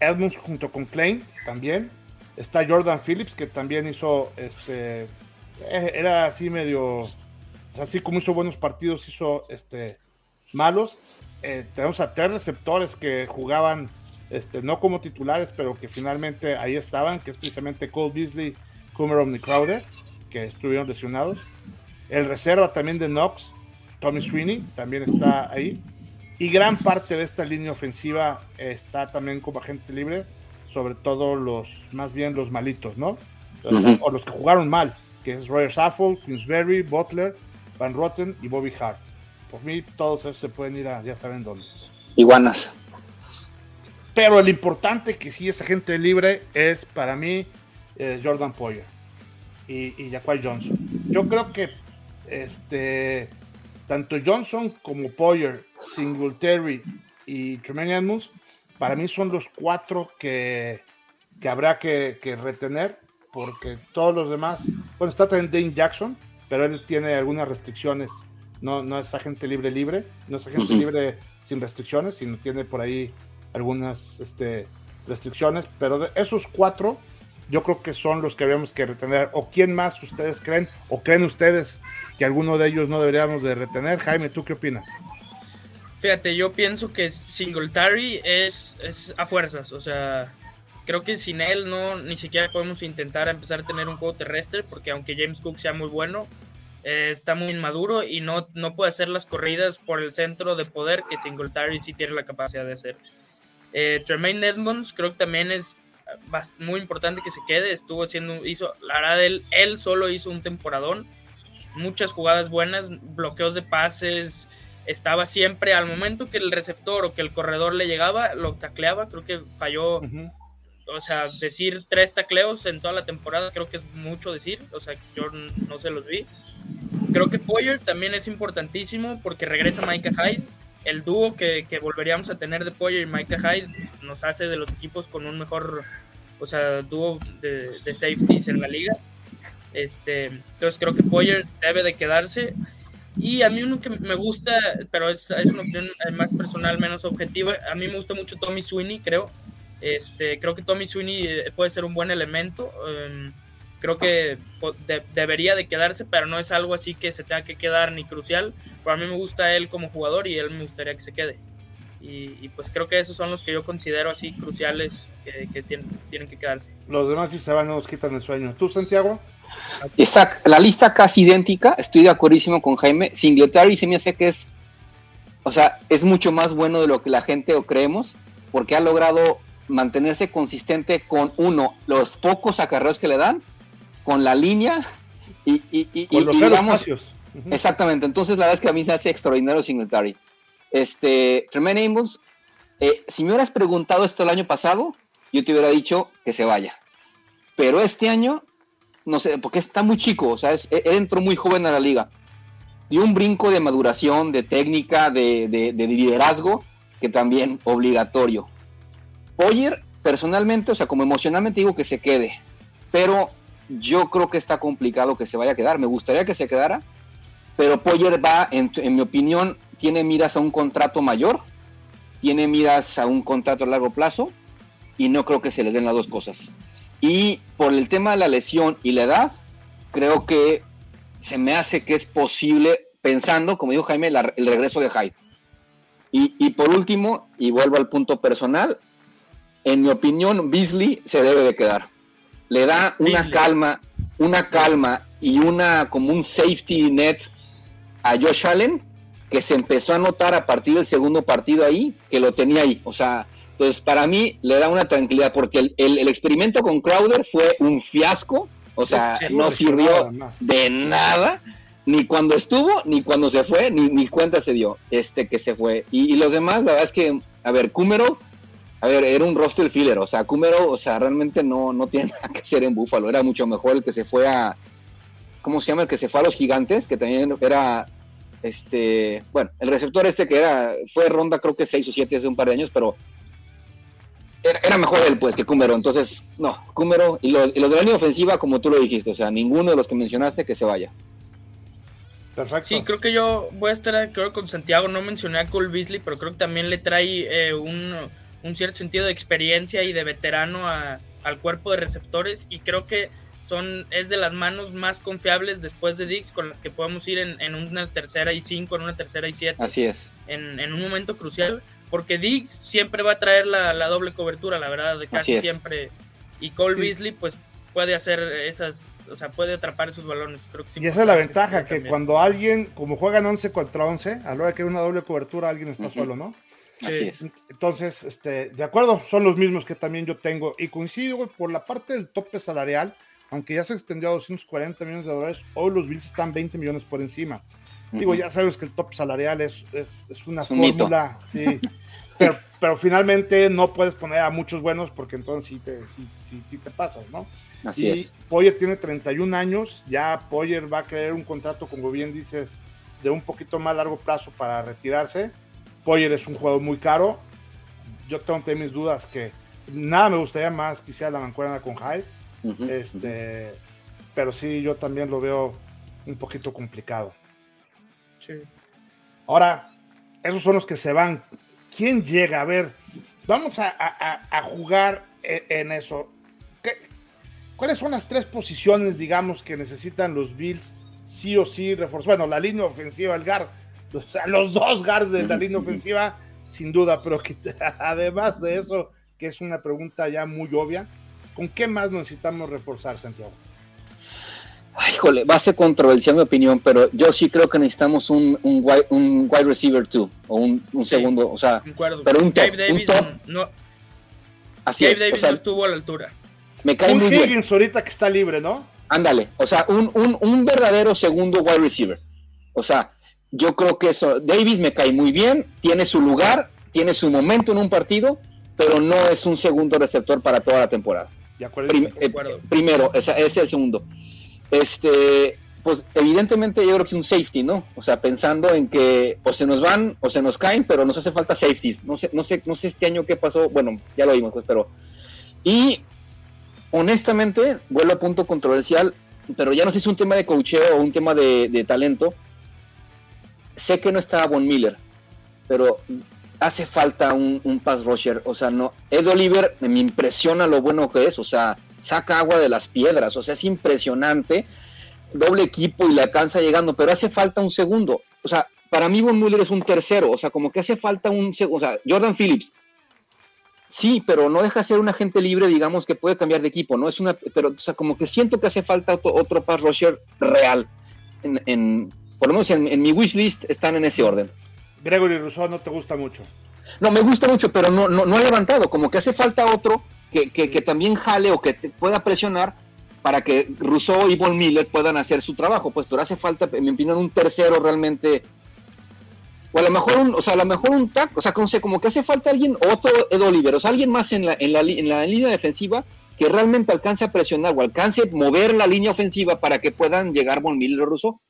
Edmonds junto con Klein también. Está Jordan Phillips, que también hizo, este, eh, era así medio así como hizo buenos partidos, hizo este, malos. Eh, tenemos a tres receptores que jugaban este, no como titulares, pero que finalmente ahí estaban, que es precisamente Cole Beasley, Coomer y Crowder, que estuvieron lesionados. El reserva también de Knox, Tommy Sweeney, también está ahí. Y gran parte de esta línea ofensiva está también como agente libre, sobre todo los, más bien los malitos, ¿no? O los que jugaron mal, que es Roger Saffold, Kingsbury, Butler, Van Rotten y Bobby Hart. Por mí, todos esos se pueden ir a ya saben dónde. Iguanas. Pero el importante que sí es agente libre es para mí eh, Jordan Poyer y, y Johnson. Yo creo que este tanto Johnson como Poyer, Singletary y Tremaine Edmonds, para mí son los cuatro que, que habrá que, que, retener, porque todos los demás, bueno, está también Dane Jackson, pero él tiene algunas restricciones. No, no es agente libre libre, no es agente libre sin restricciones, sino tiene por ahí algunas este, restricciones. Pero de esos cuatro, yo creo que son los que habríamos que retener. ¿O quién más ustedes creen? ¿O creen ustedes que alguno de ellos no deberíamos de retener? Jaime, ¿tú qué opinas? Fíjate, yo pienso que Singletary es, es a fuerzas, o sea, creo que sin él no ni siquiera podemos intentar empezar a tener un juego terrestre porque aunque James Cook sea muy bueno eh, está muy inmaduro y no, no puede hacer las corridas por el centro de poder que Singletary sí tiene la capacidad de hacer. Eh, Tremaine Edmonds creo que también es muy importante que se quede estuvo haciendo hizo la verdad él, él solo hizo un temporadón muchas jugadas buenas bloqueos de pases estaba siempre al momento que el receptor o que el corredor le llegaba, lo tacleaba, creo que falló o sea, decir tres tacleos en toda la temporada creo que es mucho decir, o sea, yo no se los vi. Creo que Poyer también es importantísimo porque regresa Micah Hyde. El dúo que, que volveríamos a tener de Poyer y Micah Hyde nos hace de los equipos con un mejor, o sea, dúo de, de safeties en la liga. Este, entonces creo que Poyer debe de quedarse. Y a mí uno que me gusta, pero es, es una opinión más personal, menos objetiva, a mí me gusta mucho Tommy Sweeney, creo. Este, creo que Tommy Sweeney eh, puede ser un buen elemento. Em, creo que debería de quedarse, pero no es algo así que se tenga que quedar ni crucial. Para mí me gusta él como jugador y él me gustaría que se quede. Y, pues creo que esos son los que yo considero así cruciales que, tienen, que quedarse. Los demás si se van nos quitan el sueño. ¿Tú, Santiago? Exacto, la lista casi idéntica, estoy de acuerdo con Jaime. Singletary se me hace que es, o sea, es mucho más bueno de lo que la gente o creemos, porque ha logrado mantenerse consistente con uno, los pocos acarreos que le dan, con la línea y, y, los digamos, Exactamente, entonces la verdad es que a mí se hace extraordinario Singletary. Este, Tremaine Amos, eh, si me hubieras preguntado esto el año pasado, yo te hubiera dicho que se vaya. Pero este año, no sé, porque está muy chico, o sea, él entró muy joven a la liga. Dio un brinco de maduración, de técnica, de, de liderazgo, que también obligatorio. Poyer, personalmente, o sea, como emocionalmente digo que se quede, pero yo creo que está complicado que se vaya a quedar. Me gustaría que se quedara, pero Poyer va, en, mi opinión, tiene miras a un contrato mayor, tiene miras a un contrato a largo plazo y no creo que se le den las dos cosas. Y por el tema de la lesión y la edad, creo que se me hace que es posible, pensando, como dijo Jaime, el regreso de Hyde. Y, y, por último, y vuelvo al punto personal, en mi opinión, Beasley se debe de quedar. Le da una calma, una calma y una como un safety net a Josh Allen, que se empezó a notar a partir del segundo partido ahí, que lo tenía ahí. O sea, entonces para mí le da una tranquilidad, porque el, experimento con Crowder fue un fiasco, o sea, no sirvió de nada, ni cuando estuvo, ni cuando se fue, ni, ni cuenta se dio este que se fue. Y, y los demás, la verdad es que, a ver, Cúmero a ver, era un roster filler, o sea, Cúmero, o sea, realmente no, no tiene nada que hacer en Búfalo, era mucho mejor el que se fue a, ¿cómo se llama? El que se fue a los gigantes, que también era, este, bueno, el receptor este que era, fue ronda creo que 6 o 7 hace un par de años, pero era, mejor él pues que Cúmero, entonces, no, Cúmero, y los, y los de la línea ofensiva, como tú lo dijiste, o sea, ninguno de los que mencionaste que se vaya. Perfecto. Sí, creo que yo voy a estar creo, con Santiago, no mencioné a Cole Beasley, pero creo que también le trae eh, un un cierto sentido de experiencia y de veterano al cuerpo de receptores y creo que son, es de las manos más confiables después de Dix con las que podemos ir en, una tercera y cinco, en una tercera y siete. Así es. En, un momento crucial, porque Dix siempre va a traer la, doble cobertura, la verdad, de casi siempre. Y Cole Beasley, pues puede hacer esas, o sea, puede atrapar esos balones. Creo y esa es la ventaja, que cuando alguien, como juegan 11 contra 11, a la hora que hay una doble cobertura, alguien está solo, ¿no? Entonces, este, de acuerdo, son los mismos que también yo tengo. Y coincido, por la parte del tope salarial, aunque ya se extendió a 240 millones de dólares, hoy los Bills están 20 millones por encima. Digo, ya sabes que el tope salarial es, es, una fórmula, sí. pero, pero, finalmente no puedes poner a muchos buenos porque entonces sí te, sí, te pasas, ¿no? Así y Poyer tiene 31 años, ya Poyer va a querer un contrato, como bien dices, de un poquito más largo plazo para retirarse Poyer es un jugador muy caro. Yo tengo mis dudas que nada me gustaría más quisiera la mancuerna con Hyde. Este, pero sí, yo también lo veo un poquito complicado. Sí. Ahora, esos son los que se van. ¿Quién llega? A ver, vamos a, jugar e, en, eso. ¿Cuáles son las tres posiciones, digamos, que necesitan los Bills sí o sí reforzar? Bueno, la línea ofensiva, el GAR los dos guards de la línea ofensiva, sin duda, pero que, además de eso, que es una pregunta ya muy obvia, ¿con qué más necesitamos reforzar, Santiago? Ay, híjole, va a ser controversial mi opinión, pero yo sí creo que necesitamos un, un, wide, un wide receiver 2 o un, un segundo, o sea, pero un top, Davis No, Así Dave Davis no estuvo a la altura. Me cae un muy Higgins ahorita que está libre, ¿no? Ándale, o sea, un, un, un verdadero segundo wide receiver. O sea, yo creo que eso, Davis me cae muy bien, tiene su lugar, tiene su momento en un partido, pero no es un segundo receptor para toda la temporada. Eh, primero, ese es el segundo. Este, pues evidentemente yo creo que un safety, ¿no? O sea, pensando en que o se nos van o se nos caen, pero nos hace falta safeties. No sé, no sé, no sé este año qué pasó. Bueno, ya lo vimos, pues, pero. Y honestamente, vuelvo a punto controversial, pero ya no sé si es un tema de coacheo o un tema de, de talento sé que no estaba Von Miller, pero hace falta un, pass rusher. O sea, no. Ed Oliver me impresiona lo bueno que es. O sea, saca agua de las piedras. O sea, es impresionante. Doble equipo y le alcanza llegando, pero hace falta un segundo. O sea, para mí Von Miller es un tercero. O sea, como que hace falta un segundo. O sea, Jordan Phillips. Sí, pero no deja de ser un agente libre, digamos, que puede cambiar de equipo, ¿no? Es una, pero, o sea, como que siento que hace falta otro, pass rusher real en por lo menos en, mi wish list están en ese orden. Gregory Rousseau no te gusta mucho. No, me gusta mucho, pero no, no, ha levantado. Como que hace falta otro que, que, también jale o que pueda presionar para que Rousseau y Von Miller puedan hacer su trabajo. Pues, pero hace falta, en mi opinión, un tercero realmente. O a lo mejor un, o sea, a lo mejor un tac, o sea, como, como que hace falta alguien, otro Ed Oliver, o sea, alguien más en la, en la, en la línea defensiva que realmente alcance a presionar o alcance a mover la línea ofensiva para que puedan llegar Von Miller o Rousseau.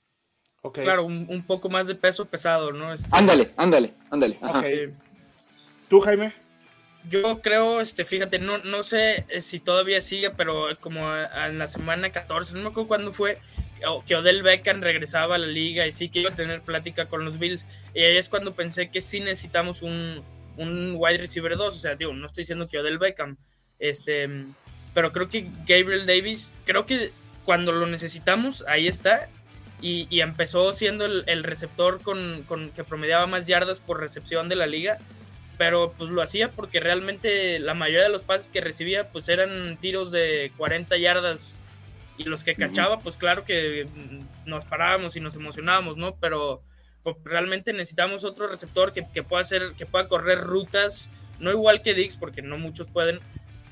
Claro, un, poco más de peso pesado, ¿no? Este, ándale, ándale, ándale. ¿Tú, Jaime? Yo creo, este, fíjate, no, no sé eh, si todavía sigue, pero como en la semana 14, no me acuerdo cuándo fue, que Odell Beckham regresaba a la liga y sí que iba a tener plática con los Bills. Y ahí es cuando pensé que sí necesitamos un, un wide receiver 2. O sea, digo, no estoy diciendo que Odell Beckham, este, pero creo que Gabriel Davis, creo que cuando lo necesitamos, ahí está y, empezó siendo el, receptor con, que promediaba más yardas por recepción de la liga, pero pues lo hacía porque realmente la mayoría de los pases que recibía pues eran tiros de 40 yardas y los que cachaba, pues claro que nos parábamos y nos emocionábamos, ¿no? Pero pues, realmente necesitamos otro receptor que, que, pueda hacer, que pueda correr rutas, no igual que Dix, porque no muchos pueden,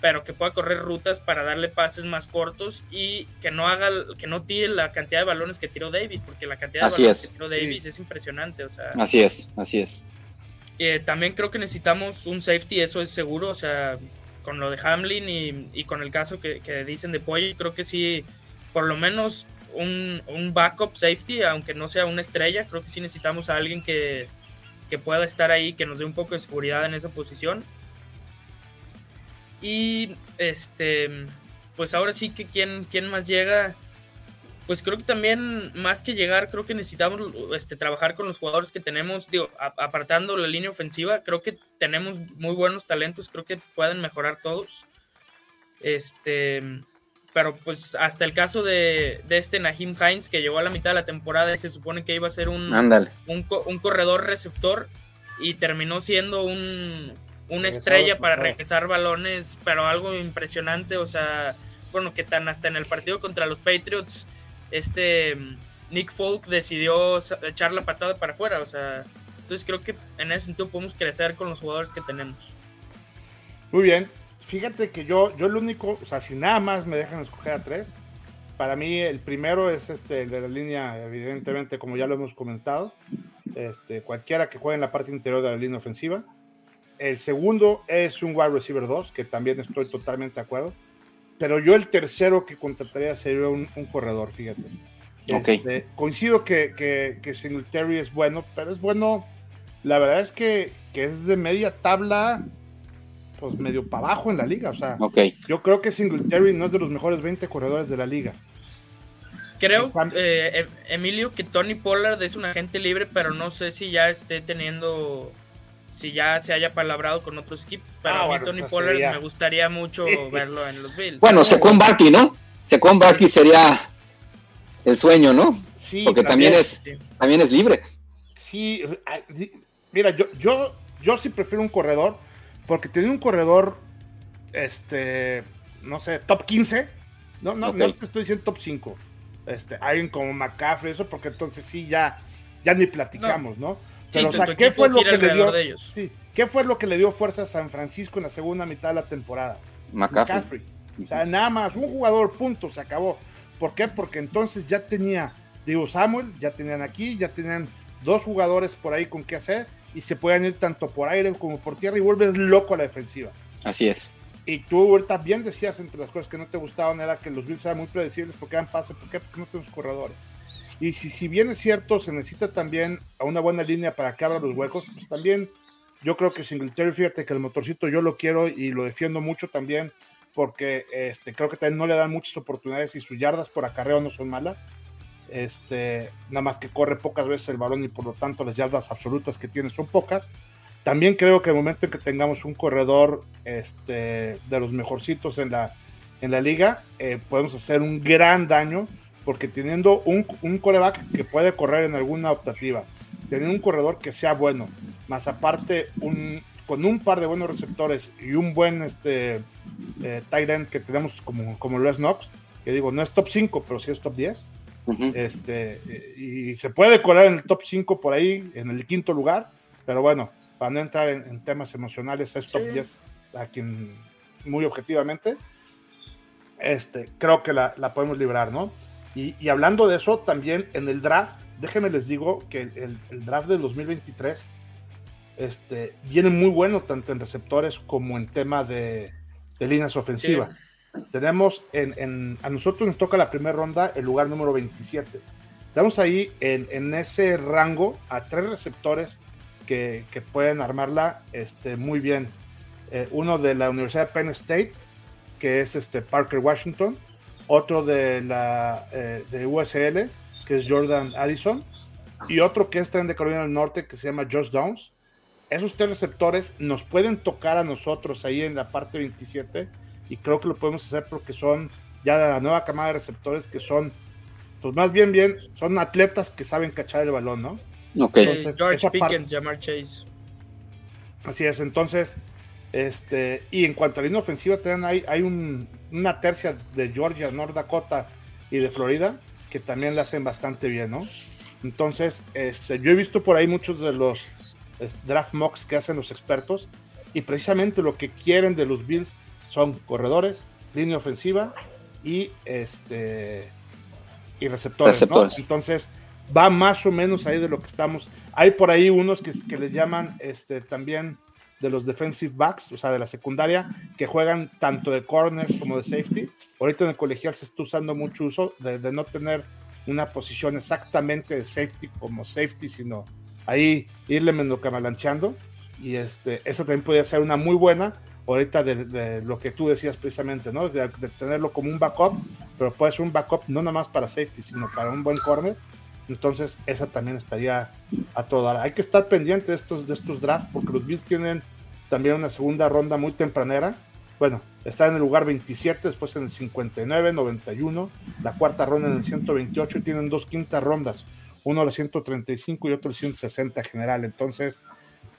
pero que pueda correr rutas para darle pases más cortos y que no haga, que no tire la cantidad de balones que tiró Davis, porque la cantidad de balones que tiró Davis es impresionante, o sea. Así es, así es. Eh, también creo que necesitamos un safety, eso es seguro, o sea, con lo de Hamlin y, y con el caso que, que, dicen de Pollo, creo que sí, por lo menos un, un, backup safety, aunque no sea una estrella, creo que sí necesitamos a alguien que, que pueda estar ahí, que nos dé un poco de seguridad en esa posición. Y este, pues ahora sí que quién, quién más llega. Pues creo que también, más que llegar, creo que necesitamos este, trabajar con los jugadores que tenemos, digo, apartando la línea ofensiva, creo que tenemos muy buenos talentos, creo que pueden mejorar todos. Este, pero pues hasta el caso de, de este Nahim Hines, que llegó a la mitad de la temporada y se supone que iba a ser un, un, un corredor receptor y terminó siendo un, una estrella para regresar balones, pero algo impresionante, o sea, bueno, que tan hasta en el partido contra los Patriots, este Nick Folk decidió echar la patada para afuera, o sea, entonces creo que en ese sentido podemos crecer con los jugadores que tenemos. Muy bien, fíjate que yo, yo el único, o sea, si nada más me dejan escoger a tres, para mí el primero es este, el de la línea, evidentemente, como ya lo hemos comentado, este, cualquiera que juegue en la parte interior de la línea ofensiva. El segundo es un wide receiver 2, que también estoy totalmente de acuerdo. Pero yo el tercero que contrataría sería un, corredor, fíjate. Este, coincido que, que, que, Singletary es bueno, pero es bueno, la verdad es que, que es de media tabla, pues medio para abajo en la liga. O sea, yo creo que Singletary no es de los mejores 20 corredores de la liga. Creo, eh, em, Emilio, que Tony Pollard es un agente libre, pero no sé si ya esté teniendo si ya se haya palabrado con otros equipos. Pero ah, a mí Tony Pollard me gustaría mucho verlo en los Bills. Bueno, Secon Barkley, ¿no? Secon Barkley sería el sueño, ¿no? Sí. Porque también, es, también es libre. Sí, mira, yo, yo, yo sí prefiero un corredor, porque tiene un corredor, este, no sé, top 15. No, no, no te estoy diciendo top 5. Este, alguien como McCaffrey, eso, porque entonces sí ya, ya ni platicamos, ¿no? Pero, o sea, ¿qué fue lo que le dio? ¿Qué fue lo que le dio fuerza a San Francisco en la segunda mitad de la temporada? McCaffrey. O sea, nada más, un jugador, punto, se acabó. ¿Por qué? Porque entonces ya tenía, digo, Samuel, ya tenían aquí, ya tenían dos jugadores por ahí con qué hacer y se pueden ir tanto por aire como por tierra y vuelves loco a la defensiva. Así es. Y tú ahorita bien decías entre las cosas que no te gustaban era que los Bills eran muy predecibles porque dan pase, ¿por qué? Porque no tenemos corredores. Y si, si bien es cierto, se necesita también a una buena línea para que abra los huecos, pues también yo creo que Singletary, fíjate que el motorcito yo lo quiero y lo defiendo mucho también, porque este, creo que también no le dan muchas oportunidades y sus yardas por acarreo no son malas. Este, nada más que corre pocas veces el balón y por lo tanto las yardas absolutas que tiene son pocas. También creo que el momento en que tengamos un corredor este, de los mejorcitos en la, en la liga, eh, podemos hacer un gran daño porque teniendo un, un coreback que puede correr en alguna optativa, teniendo un corredor que sea bueno, más aparte un, con un par de buenos receptores y un buen este, eh, tight end que tenemos como, como Les Knox, que digo, no es top 5, pero sí es top 10. este, y se puede colar en el top 5 por ahí, en el quinto lugar, pero bueno, para no entrar en, temas emocionales, es top 10 a quien muy objetivamente, este, creo que la, la podemos librar, ¿no? Y, hablando de eso, también en el draft, déjenme les digo que el, draft del 2023 este, viene muy bueno tanto en receptores como en tema de, líneas ofensivas. Tenemos en, a nosotros nos toca la primera ronda el lugar número 27. Tenemos ahí en, ese rango a tres receptores que, pueden armarla este, muy bien. Eh, uno de la Universidad de Penn State, que es este Parker Washington otro de la eh, de USL, que es Jordan Addison, y otro que es de Carolina del Norte, que se llama Josh Downs. Esos tres receptores nos pueden tocar a nosotros ahí en la parte 27, y creo que lo podemos hacer porque son ya de la nueva camada de receptores que son, pues más bien, bien, son atletas que saben cachar el balón, ¿no? Ok. George Pickens, Jamar Chase. Así es, entonces, este, y en cuanto a la línea ofensiva, hay, hay una tercia de Georgia, North Dakota y de Florida, que también le hacen bastante bien, ¿no? Entonces, este, yo he visto por ahí muchos de los draft mocks que hacen los expertos y precisamente lo que quieren de los Bills son corredores, línea ofensiva y este y receptores, Entonces, va más o menos ahí de lo que estamos. Hay por ahí unos que, que les llaman este también de los defensive backs, o sea, de la secundaria, que juegan tanto de corners como de safety. Ahorita en el colegial se está usando mucho uso de, no tener una posición exactamente de safety como safety, sino ahí irle camalanchando. Y este, esa también podría ser una muy buena, ahorita de, lo que tú decías precisamente, ¿no? De, tenerlo como un backup, pero puede ser un backup no nada más para safety, sino para un buen corner. Entonces, esa también estaría a toda. Hay que estar pendiente de estos, de estos drafts, porque los Bills tienen también una segunda ronda muy tempranera. Bueno, está en el lugar 27, después en el 59, 91, la cuarta ronda en el 128 y tienen dos quintas rondas, uno el 135 y otro el 160 general. Entonces,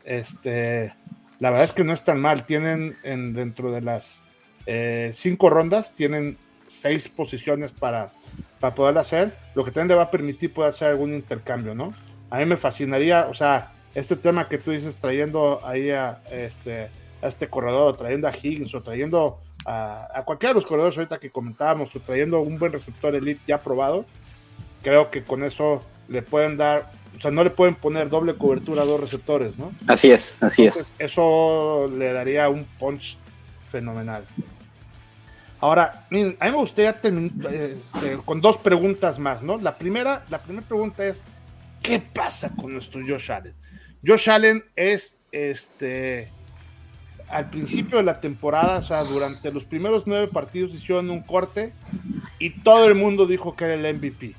este, la verdad es que no es tan mal. Tienen en, dentro de las eh, cinco rondas, tienen seis posiciones para, para poder hacer, lo que también le va a permitir poder hacer algún intercambio, ¿no? A mí me fascinaría, o sea, este tema que tú dices, trayendo ahí a este, a este corredor, trayendo a Higgins o trayendo a, a, cualquiera de los corredores ahorita que comentábamos, o trayendo un buen receptor elite ya probado, creo que con eso le pueden dar, o sea, no le pueden poner doble cobertura a dos receptores, ¿no? Así es, así es. Eso le daría un punch fenomenal. Ahora, miren, a mí me gustaría terminar este, con dos preguntas más, ¿no? La primera, la primera pregunta es, ¿qué pasa con nuestro Josh Allen? Josh Allen es este al principio de la temporada, o sea, durante los primeros nueve partidos hicieron un corte y todo el mundo dijo que era el MVP.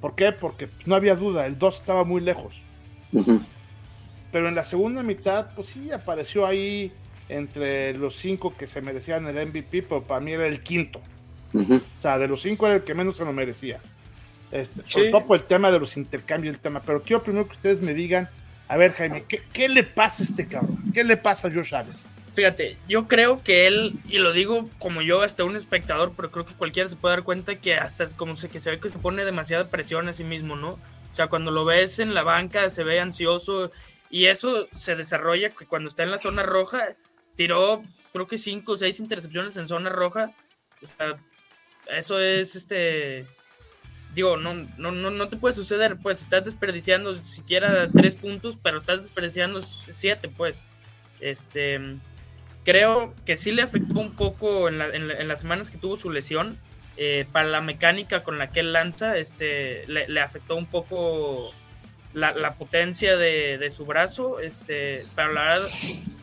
¿Por qué? Porque no había duda, el 2 estaba muy lejos. Pero en la segunda mitad, pues sí, apareció ahí entre los cinco que se merecían el MVP, pero para mí era el quinto. O sea, de los cinco era el que menos se lo merecía. Este, Sobre todo por el tema de los intercambios, el tema. Pero quiero primero que ustedes me digan a ver, Jaime, ¿qué, le pasa a este cabrón? ¿Qué le pasa a Josh Allen? Fíjate, yo creo que él, y lo digo como yo, hasta un espectador, pero creo que cualquiera se puede dar cuenta que hasta es como se, que se ve que se pone demasiada presión a sí mismo, ¿no? O sea, cuando lo ves en la banca se ve ansioso y eso se desarrolla cuando está en la zona roja, tiró creo que cinco o seis intercepciones en zona roja. O sea, eso es este digo, no, no, no, no te puede suceder, pues estás desperdiciando siquiera tres puntos, pero estás desperdiciando siete, pues. Este, creo que sí le afectó un poco en, las semanas que tuvo su lesión. Eh, para la mecánica con la que él lanza, este, le, afectó un poco la, potencia de, su brazo. Este, pero la verdad,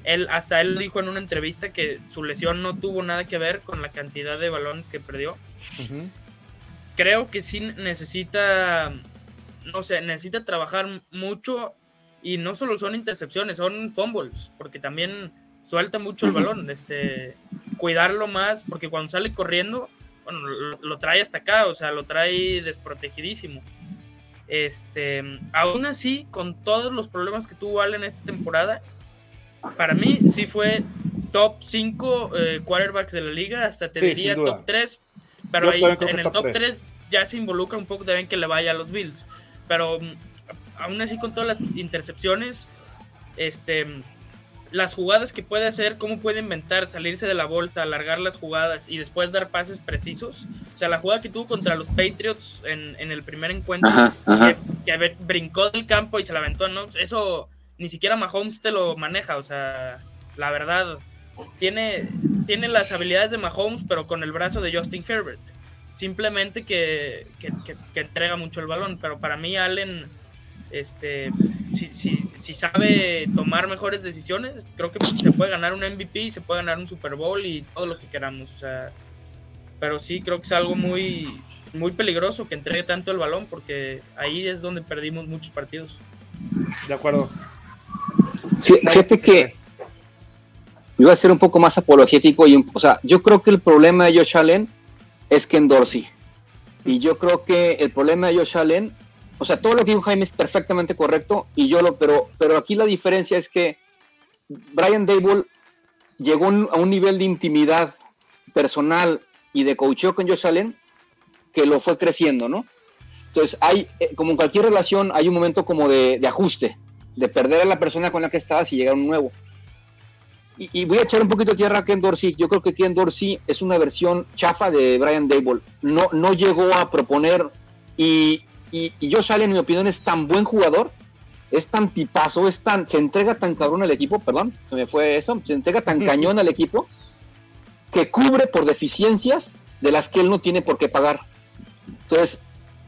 él, hasta él dijo en una entrevista que su lesión no tuvo nada que ver con la cantidad de balones que perdió creo que sí necesita, no sé, necesita trabajar mucho y no solo son intercepciones, son fumbles, porque también suelta mucho el balón, este, cuidarlo más, porque cuando sale corriendo, bueno, lo, trae hasta acá, o sea, lo trae desprotegidísimo. Este, aún así, con todos los problemas que tuvo Allen esta temporada, para mí sí fue top 5 eh, quarterbacks de la liga, hasta te diría top 3, pero ahí en el top 3. ya se involucra un poco también que le vaya a los Bills. Pero mm, aún así con todas las intercepciones, este, las jugadas que puede hacer, cómo puede inventar, salirse de la vuelta, alargar las jugadas y después dar pases precisos. O sea, la jugada que tuvo contra los Patriots en, el primer encuentro, Que, brincó del campo y se la aventó, ¿no? Eso ni siquiera Mahomes te lo maneja, o sea, la verdad, tiene, tiene las habilidades de Mahomes, pero con el brazo de Justin Herbert. Simplemente que, entrega mucho el balón. Pero para mí, Allen, este, si, si, sabe tomar mejores decisiones, creo que se puede ganar un MVP, se puede ganar un Super Bowl y todo lo que queramos. pero sí, creo que es algo muy, muy peligroso que entregue tanto el balón, porque ahí es donde perdimos muchos partidos. De acuerdo. Fíjate que yo voy a ser un poco más apologético y, o sea, yo creo que el problema de Josh Allen es Ken Dorsey. Y yo creo que el problema de Josh Allen, o sea, todo lo que dijo Jaime es perfectamente correcto y yo lo, pero, pero aquí la diferencia es que Brian Dable llegó a un nivel de intimidad personal y de coacheo con Josh Allen que lo fue creciendo, ¿no? Entonces, hay, eh, como en cualquier relación, hay un momento como de, ajuste, de perder a la persona con la que estabas y llegar a un nuevo. Y, voy a echar un poquito de tierra a Ken Dorsey. Yo creo que Ken Dorsey es una versión chafa de Brian Dable. No, no llegó a proponer y, y, y Josh Allen, en mi opinión, es tan buen jugador, es tan tipazo, es tan, se entrega tan cabrón al equipo, perdón, se me fue eso, se entrega tan cañón al equipo que cubre por deficiencias de las que él no tiene por qué pagar. Entonces,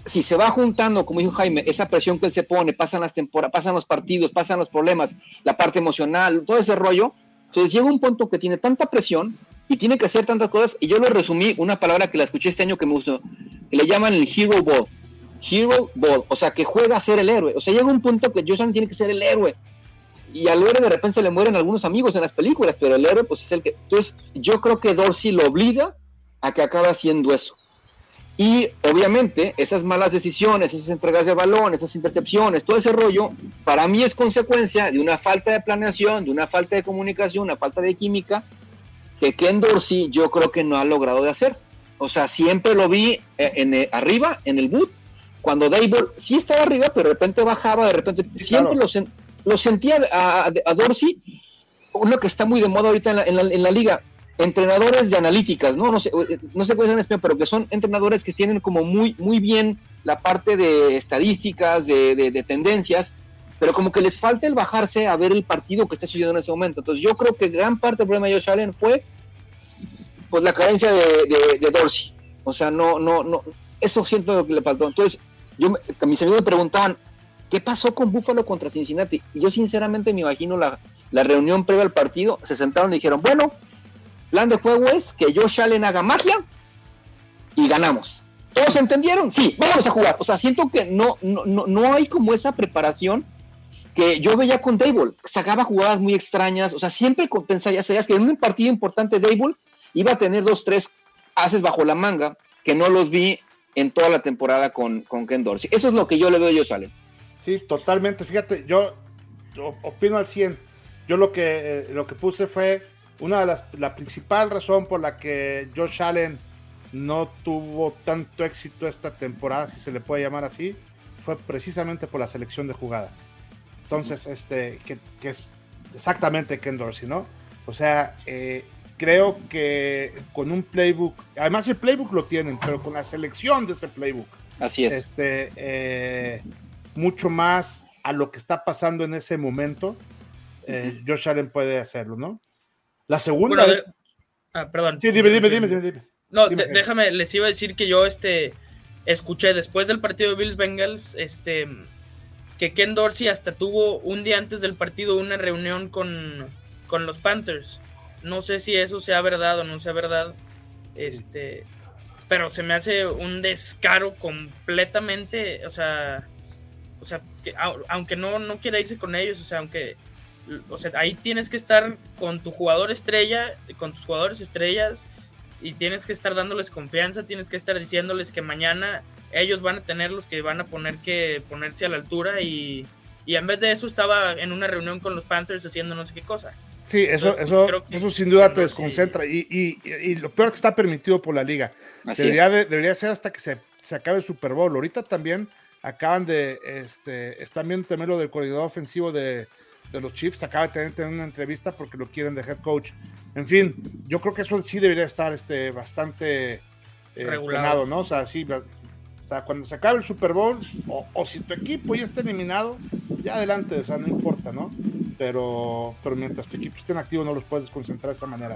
si se va juntando, como dijo Jaime, esa presión que él se pone, pasan las temporadas, pasan los partidos, pasan los problemas, la parte emocional, todo ese rollo, entonces llega un punto que tiene tanta presión y tiene que hacer tantas cosas, y yo lo resumí, una palabra que la escuché este año que me gustó, que le llaman el hero ball. Hero ball, o sea, que juega a ser el héroe. O sea, llega un punto que Josan tiene que ser el héroe. Y al héroe de repente se le mueren algunos amigos en las películas, pero el héroe pues es el que... Entonces, yo creo que Dorsey lo obliga a que acabe haciendo eso. Y obviamente esas malas decisiones, esas entregas de balón, esas intercepciones, todo ese rollo, para mí es consecuencia de una falta de planeación, de una falta de comunicación, una falta de química, que Ken Dorsey yo creo que no ha logrado de hacer. O sea, siempre lo vi eh, en, eh, arriba, en el boot, cuando Dable sí estaba arriba, pero de repente bajaba, de repente siempre lo, sentía a, a, Dorsey, uno que está muy de moda ahorita en la, en la liga, entrenadores de analíticas, ¿no? No sé, no sé cuál es español, pero que son entrenadores que tienen como muy, muy bien la parte de estadísticas, de, tendencias, pero como que les falta el bajarse a ver el partido que está sucediendo en ese momento. Entonces yo creo que gran parte del problema de Josh Allen fue pues la carencia de, Dorsey. O sea, no, no, no, eso siento lo que le faltó. Entonces, yo, mis amigos me preguntaban, ¿qué pasó con Buffalo contra Cincinnati? Y yo sinceramente me imagino la, la reunión previa al partido, se sentaron y dijeron, bueno, plan de juego es que Josh Allen haga magia y ganamos. ¿Todos entendieron? Sí, vamos a jugar. O sea, siento que no, no, no hay como esa preparación que yo veía con Dable. Sacaba jugadas muy extrañas. O sea, siempre pensarías que en un partido importante Dable iba a tener dos, tres haces bajo la manga que no los vi en toda la temporada con, con Ken Dorsey. Eso es lo que yo le veo a Josh Allen. Sí, totalmente. Fíjate, yo, opino al 100. Yo lo que, eh, lo que puse fue una de las, la principal razón por la que Josh Allen no tuvo tanto éxito esta temporada, si se le puede llamar así, fue precisamente por la selección de jugadas. Entonces, este, que, es exactamente Ken Dorsey, ¿no? O sea, eh, creo que con un playbook, además el playbook lo tienen, pero con la selección de ese playbook. Así es. Este, eh, mucho más a lo que está pasando en ese momento, eh, Josh Allen puede hacerlo, ¿no? La segunda Ah, perdón. Sí, dime, dime, dime, dime. No, déjame, les iba a decir que yo este, escuché después del partido de Bills Bengals este, que Ken Dorsey hasta tuvo un día antes del partido una reunión con, con los Panthers. No sé si eso sea verdad o no sea verdad. Este, pero se me hace un descaro completamente, o sea, o sea, aunque no, no quiera irse con ellos, o sea, aunque o sea, ahí tienes que estar con tu jugador estrella, con tus jugadores estrellas, y tienes que estar dándoles confianza, tienes que estar diciéndoles que mañana ellos van a tener los que van a poner que ponerse a la altura y, en vez de eso estaba en una reunión con los Panthers haciendo no sé qué cosa. Sí, eso, pues, eso, eso sin duda te desconcentra y, y, lo peor que está permitido por la liga. Debería, debería ser hasta que se, se, acabe el Super Bowl. Ahorita también acaban de, este, están viendo también lo del coordinador ofensivo de, de los Chiefs acaba de tener, una entrevista porque lo quieren de head coach. En fin, yo creo que eso sí debería estar este, bastante eh, regulado, ¿no? O sea, sí, o sea, cuando se acabe el Super Bowl, o, si tu equipo ya está eliminado, ya adelante, o sea, no importa, ¿no? Pero, pero mientras tu equipo esté en activo, no los puedes concentrar de esta manera.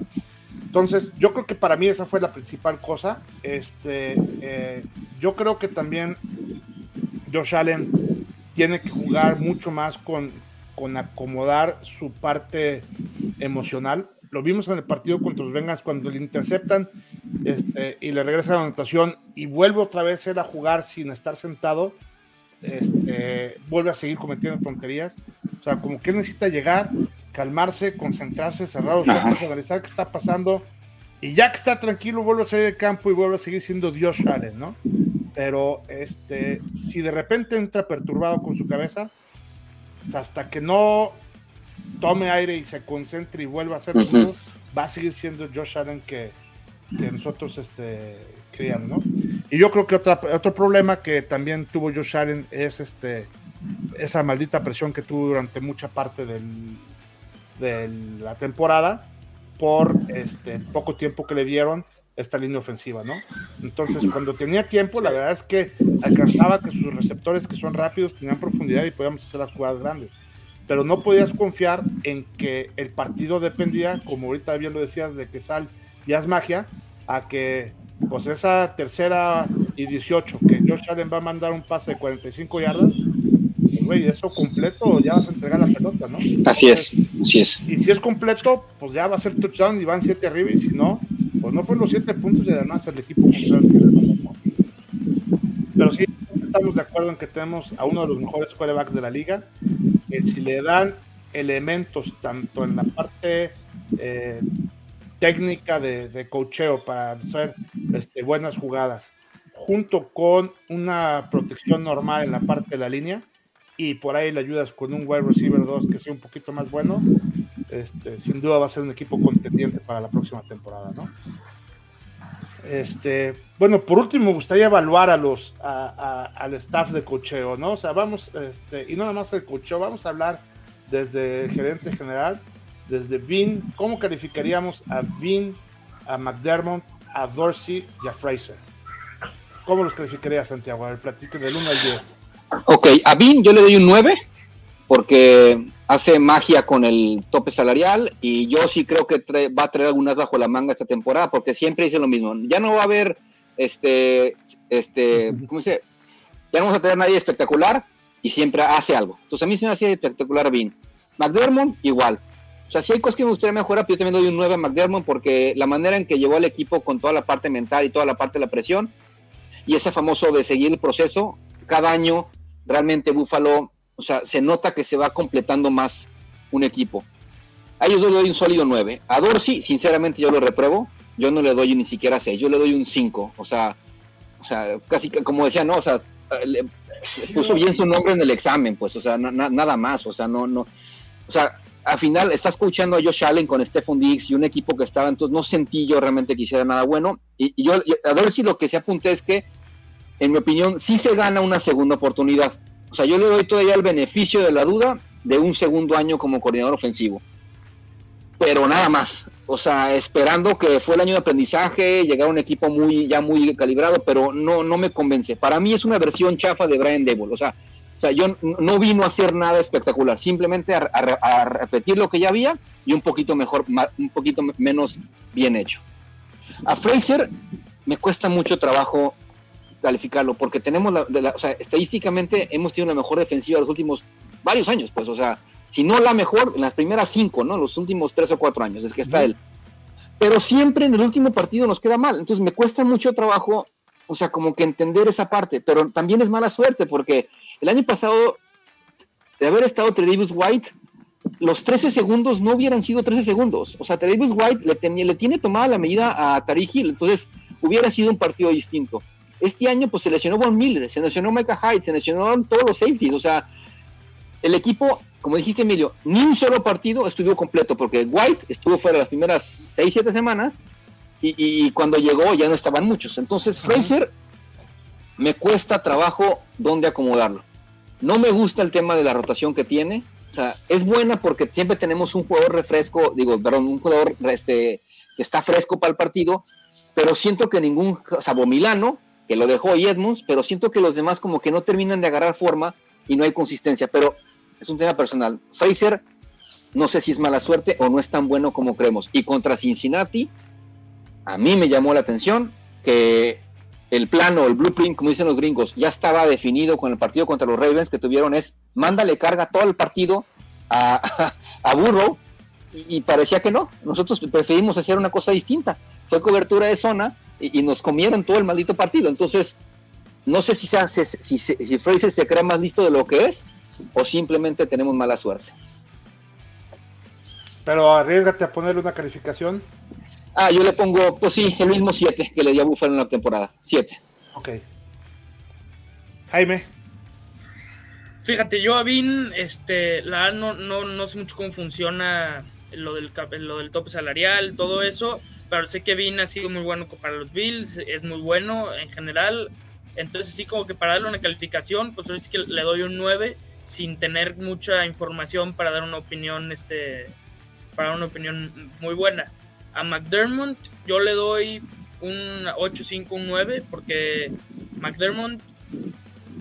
Entonces, yo creo que para mí esa fue la principal cosa. Este, eh, yo creo que también Josh Allen tiene que jugar mucho más con, con acomodar su parte emocional. Lo vimos en el partido contra los Bengals cuando le interceptan este, y le regresa la anotación y vuelve otra vez él a jugar sin estar sentado. Este, vuelve a seguir cometiendo tonterías. O sea, como que él necesita llegar, calmarse, concentrarse, cerrar los ojos, analizar qué está pasando. Y ya que está tranquilo, vuelve a salir del campo y vuelve a seguir siendo Dios Allen, ¿no? Pero este, si de repente entra perturbado con su cabeza, hasta que no tome aire y se concentre y vuelva a hacer va a seguir siendo Josh Allen que, nosotros este, creíamos, ¿no? Y yo creo que otra, otro problema que también tuvo Josh Allen es este, esa maldita presión que tuvo durante mucha parte del, de la temporada por este poco tiempo que le dieron esta línea ofensiva, ¿no? Entonces, cuando tenía tiempo, la verdad es que alcanzaba que sus receptores que son rápidos tenían profundidad y podíamos hacer las jugadas grandes. Pero no podías confiar en que el partido dependía, como ahorita bien lo decías, de que sal ya es magia, a que pues esa tercera y 18, que Josh Allen va a mandar un pase de 45 yardas, pues, güey, eso completo ya vas a entregar la pelota, ¿no? Así es, así es. Y si es completo, pues ya va a ser touchdown y van 7 arriba, y si no, no fueron los 7 puntos y además el equipo Pero sí, estamos de acuerdo en que tenemos a uno de los mejores quarterbacks de la liga, que si le dan elementos tanto en la parte eh, técnica de, de cocheo para hacer este, buenas jugadas, junto con una protección normal en la parte de la línea, y por ahí le ayudas con un wide receiver 2 que sea un poquito más bueno, este, sin duda va a ser un equipo contendiente para la próxima temporada, ¿no? Este, bueno, por último, me gustaría evaluar a los, al staff de cocheo, ¿no? O sea, vamos, este, y nada más el cocheo, vamos a hablar desde el gerente general, desde Vin, ¿cómo calificaríamos a Vin, a McDermott, a Dorsey y a Fraser? ¿Cómo los calificaría Santiago? A ver, platique del 1 al 10. Ok, a Vin yo le doy un 9 porque hace magia con el tope salarial y yo sí creo que va a traer algunas bajo la manga esta temporada porque siempre dice lo mismo. Ya no va a haber, este, este, ¿cómo dice? Ya no vamos a tener nadie espectacular y siempre hace algo. Entonces a mí se me hace espectacular Vin. McDermott igual. O sea, si hay cosas que me gustaría mejorar, yo también doy un 9 a McDermott porque la manera en que llevó al equipo con toda la parte mental y toda la parte de la presión y ese famoso de seguir el proceso, cada año realmente Buffalo o sea, se nota que se va completando más un equipo. A ellos le doy un sólido 9. A Dorsey, sinceramente, yo lo repruebo. Yo no le doy ni siquiera 6, yo le doy un 5. O sea, o sea, casi como decía, no, o sea, puso bien su nombre en el examen, pues, o sea, nada más, o sea, no, no, o sea, al final está escuchando a Josh Allen con Stephen Diggs y un equipo que estaba, entonces no sentí yo realmente que hiciera nada bueno. Y, yo, a Dorsey lo que se apunte es que, en mi opinión, sí se gana una segunda oportunidad o sea, yo le doy todavía el beneficio de la duda de un segundo año como coordinador ofensivo. Pero nada más. O sea, esperando que fue el año de aprendizaje, llegar a un equipo muy, ya muy calibrado, pero no, no me convence. Para mí es una versión chafa de Brian Debo. O sea, o sea, yo no vino a hacer nada espectacular, simplemente a, repetir lo que ya había y un poquito mejor, un poquito menos bien hecho. A Fraser me cuesta mucho trabajo calificarlo, porque tenemos la, o sea, estadísticamente hemos tenido la mejor defensiva de los últimos varios años, pues, o sea, si no la mejor, en las primeras cinco, ¿no? Los últimos tres o cuatro años, es que está él. Pero siempre en el último partido nos queda mal, entonces me cuesta mucho trabajo, o sea, como que entender esa parte, pero también es mala suerte, porque el año pasado, de haber estado Tredavis White, los 13 segundos no hubieran sido 13 segundos. O sea, Tredavis White le, tenía, le tiene tomada la medida a Tariq Hill, entonces hubiera sido un partido distinto. Este año pues se lesionó Von Miller, se lesionó Micah Hyde, se lesionaron todos los safeties, o sea, el equipo, como dijiste Emilio, ni un solo partido estuvo completo, porque White estuvo fuera las primeras 6, 7 semanas, y, cuando llegó ya no estaban muchos. Entonces Fraser me cuesta trabajo dónde acomodarlo. No me gusta el tema de la rotación que tiene. O sea, es buena porque siempre tenemos un jugador refresco, digo, perdón, un jugador este, que está fresco para el partido, pero siento que ningún, o sea, Bomilano que lo dejó y Edmonds, pero siento que los demás como que no terminan de agarrar forma y no hay consistencia, pero es un tema personal. Fraser, no sé si es mala suerte o no es tan bueno como creemos. Y contra Cincinnati, a mí me llamó la atención que el plano, el blueprint, como dicen los gringos, ya estaba definido con el partido contra los Ravens que tuvieron es, mándale carga todo el partido a, Burrow y parecía que no. Nosotros preferimos hacer una cosa distinta. Fue cobertura de zona y, nos comieron todo el maldito partido. Entonces, no sé si, se, si, si, Fraser se cree más listo de lo que es o simplemente tenemos mala suerte. Pero arriesgate a ponerle una calificación. Ah, yo le pongo, pues sí, el mismo 7 que le dio a Buffalo en la temporada. 7. Ok. Jaime. Fíjate, yo a Vin, este, la no, no, no sé mucho cómo funciona lo del, lo del tope salarial, todo eso pero sé que Vin ha sido muy bueno para los Bills, es muy bueno en general. Entonces, sí, como que para darle una calificación, pues que le doy un 9 sin tener mucha información para dar una opinión, este, para una opinión muy buena. A McDermott yo le doy un 8-5, un 9, porque McDermott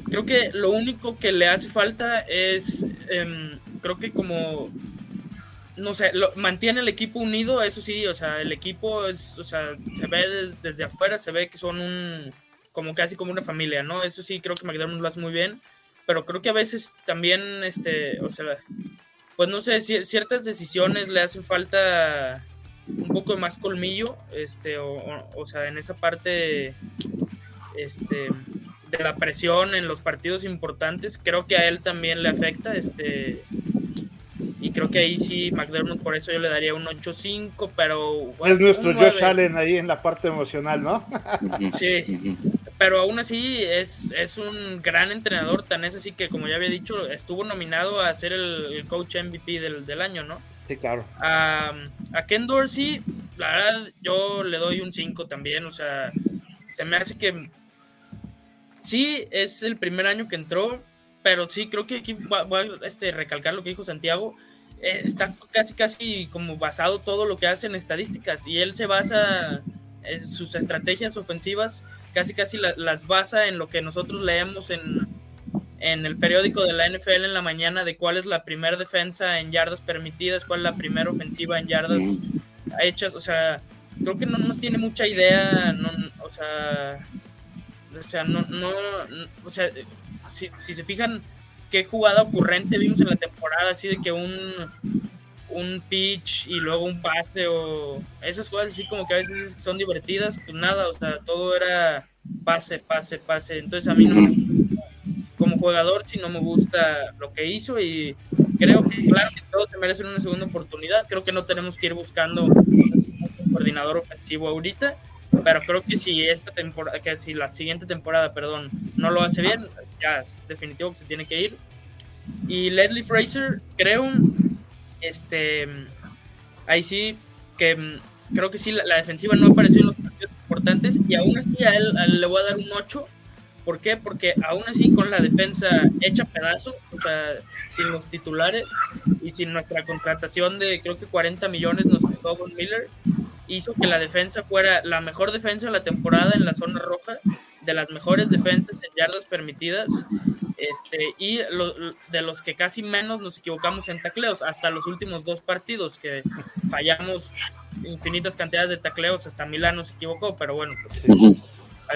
creo que lo único que le hace falta es, em, creo que como, no sé, mantiene el equipo unido, eso sí, o sea, el equipo es, o sea, se ve desde afuera, se ve que son un, como casi como una familia, ¿no? Eso sí, creo que McDermott lo hace muy bien, pero creo que a veces también, este, o sea, pues no sé, ciertas decisiones le hacen falta un poco más colmillo, este, o, o, sea, en esa parte, este, de la presión en los partidos importantes, creo que a él también le afecta, este, y creo que ahí sí, McDermott, por eso yo le daría un 8-5, pero... es nuestro Josh Allen ahí en la parte emocional, ¿no? sí, pero aún así es, es un gran entrenador, tan es así que, como ya había dicho, estuvo nominado a ser el, coach MVP del, del año, ¿no? Sí, claro. A, a Ken Dorsey, la verdad, yo le doy un 5 también. O sea, se me hace que sí es el primer año que entró, pero sí creo que aquí voy a este, recalcar lo que dijo Santiago. Eh, está casi, casi como basado todo lo que hace en estadísticas y él se basa en sus estrategias ofensivas, casi, casi las basa en lo que nosotros leemos en, en el periódico de la NFL en la mañana de cuál es la primera defensa en yardas permitidas, cuál es la primera ofensiva en yardas hechas. O sea, creo que no, no tiene mucha idea, no, o sea, o sea, no, no, o sea, si, si se fijan qué jugada ocurrente vimos en la temporada, así de que un, un pitch y luego un pase o esas cosas así como que a veces son divertidas, pues nada, o sea, todo era pase, pase, pase. Entonces a mí no como jugador si no me gusta lo que hizo y creo que claro que todos se merecen una segunda oportunidad. Creo que no tenemos que ir buscando un coordinador ofensivo ahorita, pero creo que si esta temporada, que si la siguiente temporada, perdón, no lo hace bien, ya definitivo que se tiene que ir. Y Leslie Fraser, creo, este, ahí sí que creo que sí la, defensiva no apareció en los partidos importantes y aún así a él, a él le voy a dar un 8 ¿Por qué? Porque aún así con la defensa hecha pedazo, o sea, sin los titulares y sin nuestra contratación de creo que 40 millones nos costó Von Miller, hizo que la defensa fuera la mejor defensa de la temporada en la zona roja, de las mejores defensas en yardas permitidas, este, y de los que casi menos nos equivocamos en tacleos, hasta los últimos dos partidos que fallamos infinitas cantidades de tacleos, hasta Milán nos equivocó, pero bueno, pues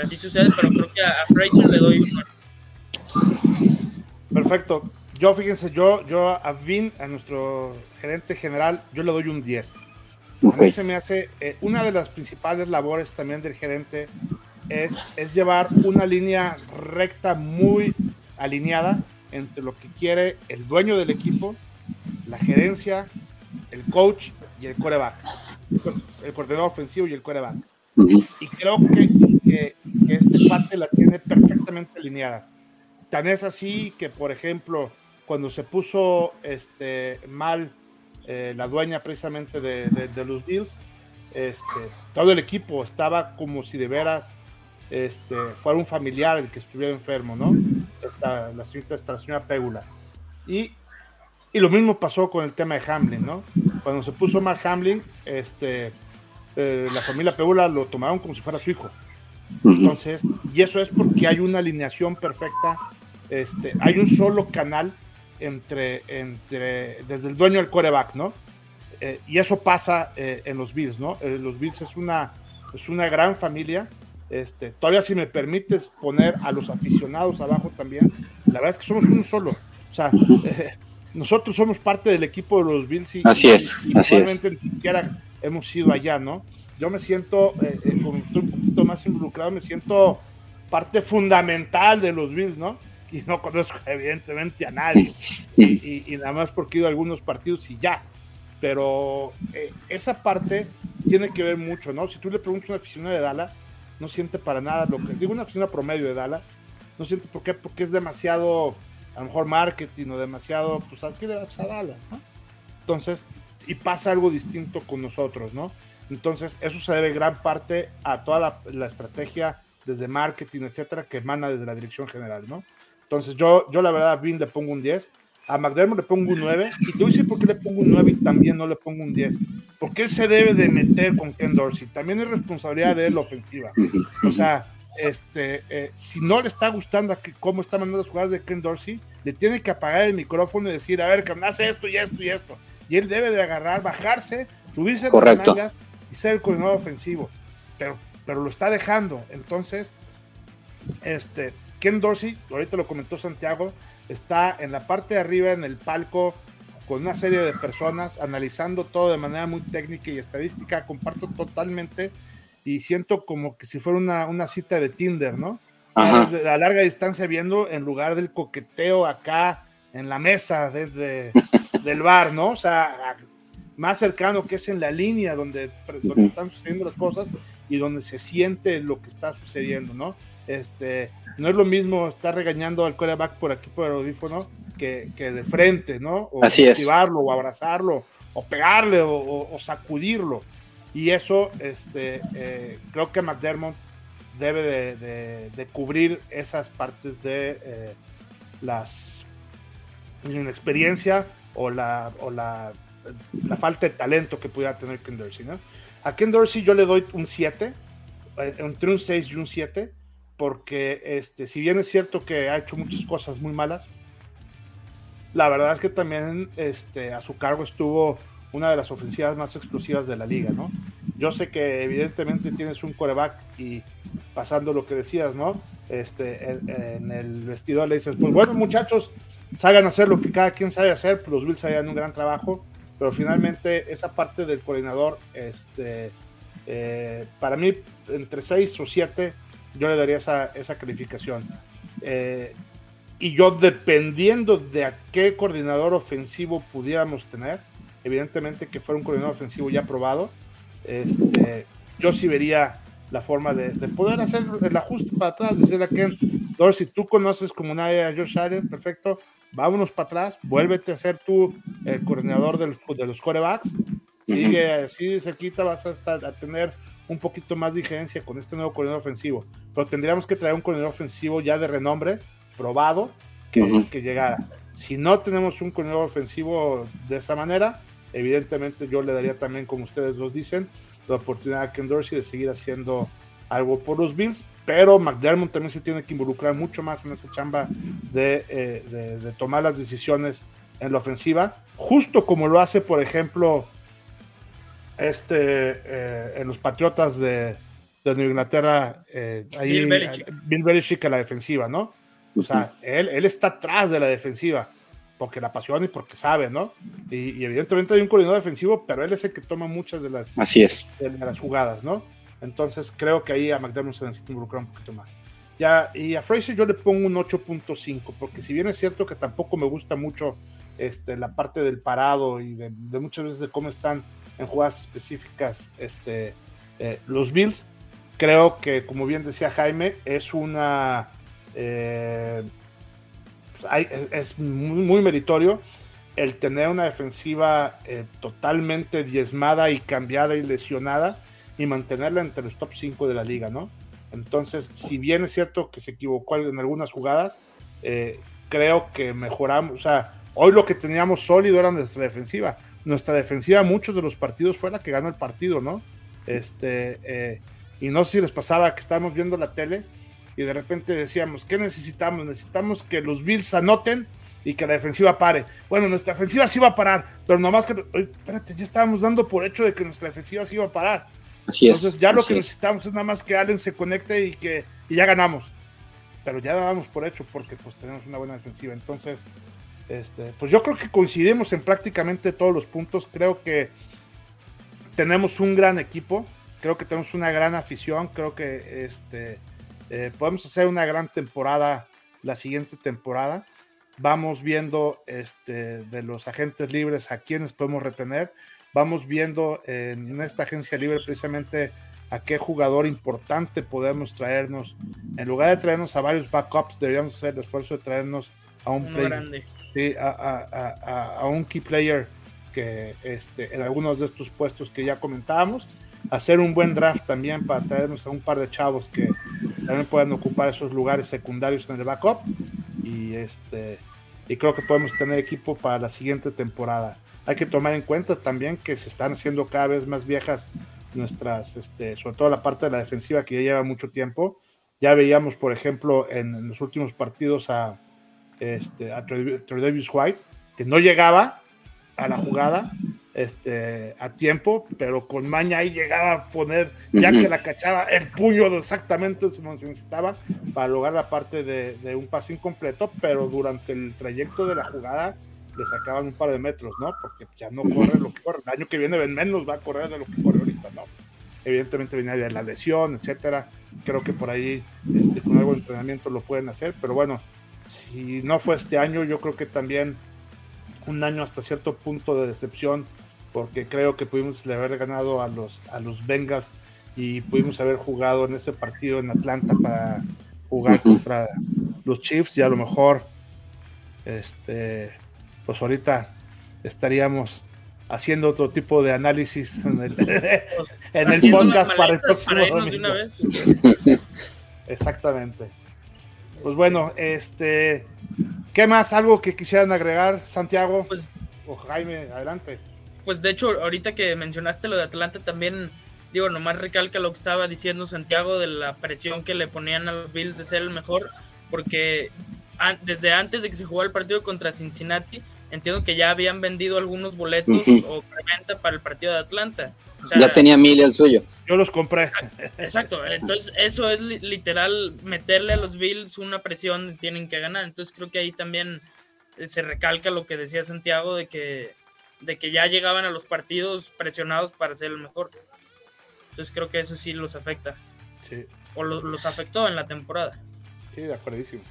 así sucede, pero creo que a, Fraser le doy un Perfecto. Yo, fíjense, yo, yo a Vin, a nuestro gerente general, yo le doy un 10. A mí se me hace, eh, una de las principales labores también del gerente es, es llevar una línea recta muy alineada entre lo que quiere el dueño del equipo, la gerencia, el coach y el coreback. El coordinador ofensivo y el coreback. Y creo que, que, este parte la tiene perfectamente alineada. Tan es así que, por ejemplo, cuando se puso este, mal eh, la dueña precisamente de, de, los Bills, este, todo el equipo estaba como si de veras este, fuera un familiar el que estuviera enfermo, ¿no? Esta, la, señorita, esta, señora Pégula. Y, y, lo mismo pasó con el tema de Hamlin, ¿no? Cuando se puso mal Hamlin, este, eh, la familia Peula lo tomaron como si fuera su hijo. Entonces, y eso es porque hay una alineación perfecta, este, hay un solo canal entre, entre desde el dueño del coreback, ¿no? Eh, y eso pasa eh, en los Bills, ¿no? los Bills es una, es una gran familia. Este, todavía si me permites poner a los aficionados abajo también, la verdad es que somos uno solo. O sea, nosotros somos parte del equipo de los Bills y, así es, así es. ni siquiera hemos ido allá, ¿no? Yo me siento, eh, eh un poquito más involucrado, me siento parte fundamental de los Bills, ¿no? Y no conozco evidentemente a nadie. Y, nada más porque he ido a algunos partidos y ya. Pero eh, esa parte tiene que ver mucho, ¿no? Si tú le preguntas a una aficionada de Dallas, no siente para nada lo que... Digo, una aficionada promedio de Dallas, no siente por qué, porque es demasiado, a lo mejor marketing o demasiado, pues, adquiere a Dallas, ¿no? Entonces, y pasa algo distinto con nosotros, ¿no? Entonces, eso se debe gran parte a toda la, estrategia desde marketing, etcétera, que emana desde la dirección general, ¿no? Entonces, yo, yo la verdad a Vin le pongo un 10, a McDermott le pongo un 9, y te voy a decir por qué le pongo un 9 y también no le pongo un 10. Porque él se debe de meter con Ken Dorsey. También es responsabilidad de él la ofensiva. O sea, este, eh, si no le está gustando a cómo está mandando las jugadas de Ken Dorsey, le tiene que apagar el micrófono y decir, a ver, que hace esto y esto y esto. Y él debe de agarrar, bajarse, subirse Correcto. las y ser el coordinador ofensivo. Pero, pero lo está dejando. Entonces, este, Ken Dorsey, ahorita lo comentó Santiago, está en la parte de arriba en el palco con una serie de personas analizando todo de manera muy técnica y estadística. Comparto totalmente y siento como que si fuera una, una cita de Tinder, ¿no? a larga distancia viendo en lugar del coqueteo acá en la mesa desde del bar, ¿no? O sea, más cercano que es en la línea donde, donde están sucediendo las cosas y donde se siente lo que está sucediendo, ¿no? Este, no es lo mismo estar regañando al quarterback por aquí por el audífono que, que de frente, ¿no? O Así motivarlo, o abrazarlo, o pegarle, o, sacudirlo. Y eso, este, eh, creo que McDermott debe de, cubrir esas partes de eh, las inexperiencia o la, o la, la, falta de talento que pudiera tener Ken Dorsey, ¿no? A Ken Dorsey yo le doy un 7, eh, entre un 6 y un 7, porque este, si bien es cierto que ha hecho muchas cosas muy malas, la verdad es que también este, a su cargo estuvo una de las ofensivas más explosivas de la liga, ¿no? Yo sé que evidentemente tienes un coreback y pasando lo que decías, ¿no? Este, en, el vestidor le dices, pues bueno muchachos, salgan a hacer lo que cada quien sabe hacer, pues los Bills hayan un gran trabajo, pero finalmente esa parte del coordinador, este, eh, para mí, entre 6 o 7, yo le daría esa, esa calificación. Eh, y yo, dependiendo de a qué coordinador ofensivo pudiéramos tener, evidentemente que fuera un coordinador ofensivo ya probado, este, yo sí vería la forma de, poder hacer el ajuste para atrás, decirle a Ken, si tú conoces como nadie a Josh Allen, perfecto, vámonos para atrás, vuélvete a ser tú el coordinador de los, de los corebacks, sigue así de cerquita, vas a, estar, a tener un poquito más de injerencia con este nuevo coordinador ofensivo, pero tendríamos que traer un coordinador ofensivo ya de renombre, probado, que, que llegara. Si no tenemos un coordinador ofensivo de esa manera, evidentemente yo le daría también, como ustedes los dicen, la oportunidad a Ken Dorsey de seguir haciendo algo por los Bills, pero McDermott también se tiene que involucrar mucho más en esa chamba de, eh, de, tomar las decisiones en la ofensiva, justo como lo hace, por ejemplo, este, eh, en los Patriotas de, de Nueva Inglaterra, eh, ahí, Bill Belichick. Bill Belichick a la defensiva, ¿no? O sea, él, él está atrás de la defensiva porque la apasiona y porque sabe, ¿no? Y, evidentemente hay un coordinador defensivo, pero él es el que toma muchas de las, Así es. de, las jugadas, ¿no? Entonces creo que ahí a McDermott se necesita involucrar un poquito más. Ya, y a Fraser yo le pongo un 8.5, porque si bien es cierto que tampoco me gusta mucho este, la parte del parado y de, muchas veces de cómo están en jugadas específicas este, eh, los Bills, creo que, como bien decía Jaime, es una... Eh, es muy, meritorio el tener una defensiva eh, totalmente diezmada y cambiada y lesionada y mantenerla entre los top 5 de la liga, ¿no? Entonces, si bien es cierto que se equivocó en algunas jugadas, creo que mejoramos, o sea, hoy lo que teníamos sólido era nuestra defensiva. Nuestra defensiva, muchos de los partidos fue la que ganó el partido, ¿no? Este, eh, y no sé si les pasaba que estábamos viendo la tele y de repente decíamos, ¿qué necesitamos? Necesitamos que los Bills anoten y que la defensiva pare. Bueno, nuestra defensiva sí va a parar, pero nomás que, espérate, ya estábamos dando por hecho de que nuestra defensiva sí iba a parar. Así Entonces ya lo que necesitamos es nada más que Allen se conecte y que y ya ganamos. Pero ya dábamos por hecho porque pues tenemos una buena defensiva. Entonces, este, pues yo creo que coincidimos en prácticamente todos los puntos. Creo que tenemos un gran equipo, creo que tenemos una gran afición, creo que este eh, podemos hacer una gran temporada la siguiente temporada. Vamos viendo este, de los agentes libres a quienes podemos retener. Vamos viendo en esta agencia libre precisamente a qué jugador importante podemos traernos. En lugar de traernos a varios backups, deberíamos hacer el esfuerzo de traernos a un, a, un key player que este, en algunos de estos puestos que ya comentábamos. Hacer un buen draft también para traernos a un par de chavos que también puedan ocupar esos lugares secundarios en el backup. Y, este, y creo que podemos tener equipo para la siguiente temporada. Hay que tomar en cuenta también que se están haciendo cada vez más viejas nuestras, este, sobre todo la parte de la defensiva que ya lleva mucho tiempo. Ya veíamos, por ejemplo, en, los últimos partidos a, este, a Tredavious White, que no llegaba a la jugada este, a tiempo, pero con maña ahí llegaba a poner, ya que la cachaba, el puño exactamente donde se necesitaba para lograr la parte de, de, un pase incompleto, pero durante el trayecto de la jugada le sacaban un par de metros, ¿no? Porque ya no corre lo que corre. El año que viene menos va a correr de lo que corre ahorita, ¿no? Evidentemente viene de la lesión, etcétera. Creo que por ahí este, con algo de entrenamiento lo pueden hacer, pero bueno, si no fue este año, yo creo que también un año hasta cierto punto de decepción, porque creo que pudimos haber ganado a los, a los Bengals y pudimos haber jugado en ese partido en Atlanta para jugar contra los Chiefs y a lo mejor este pues ahorita estaríamos haciendo otro tipo de análisis en el, podcast para el próximo domingo. Exactamente. Pues bueno, este, ¿qué más? ¿Algo que quisieran agregar, Santiago? Pues, o Jaime, adelante. Pues de hecho, ahorita que mencionaste lo de Atlanta, también, digo, nomás recalca lo que estaba diciendo Santiago de la presión que le ponían a los Bills de ser el mejor, porque desde antes de que se jugara el partido contra Cincinnati, entiendo que ya habían vendido algunos boletos o preventa para el partido de Atlanta. Ya tenía mil el suyo. Yo los compré. Exacto, entonces eso es literal meterle a los Bills una presión, tienen que ganar. Entonces creo que ahí también eh, se recalca lo que decía Santiago de que, de que ya llegaban a los partidos presionados para ser el mejor. Entonces creo que eso sí los afecta. Sí. O los afectó en la temporada. Sí, de acuerdísimo.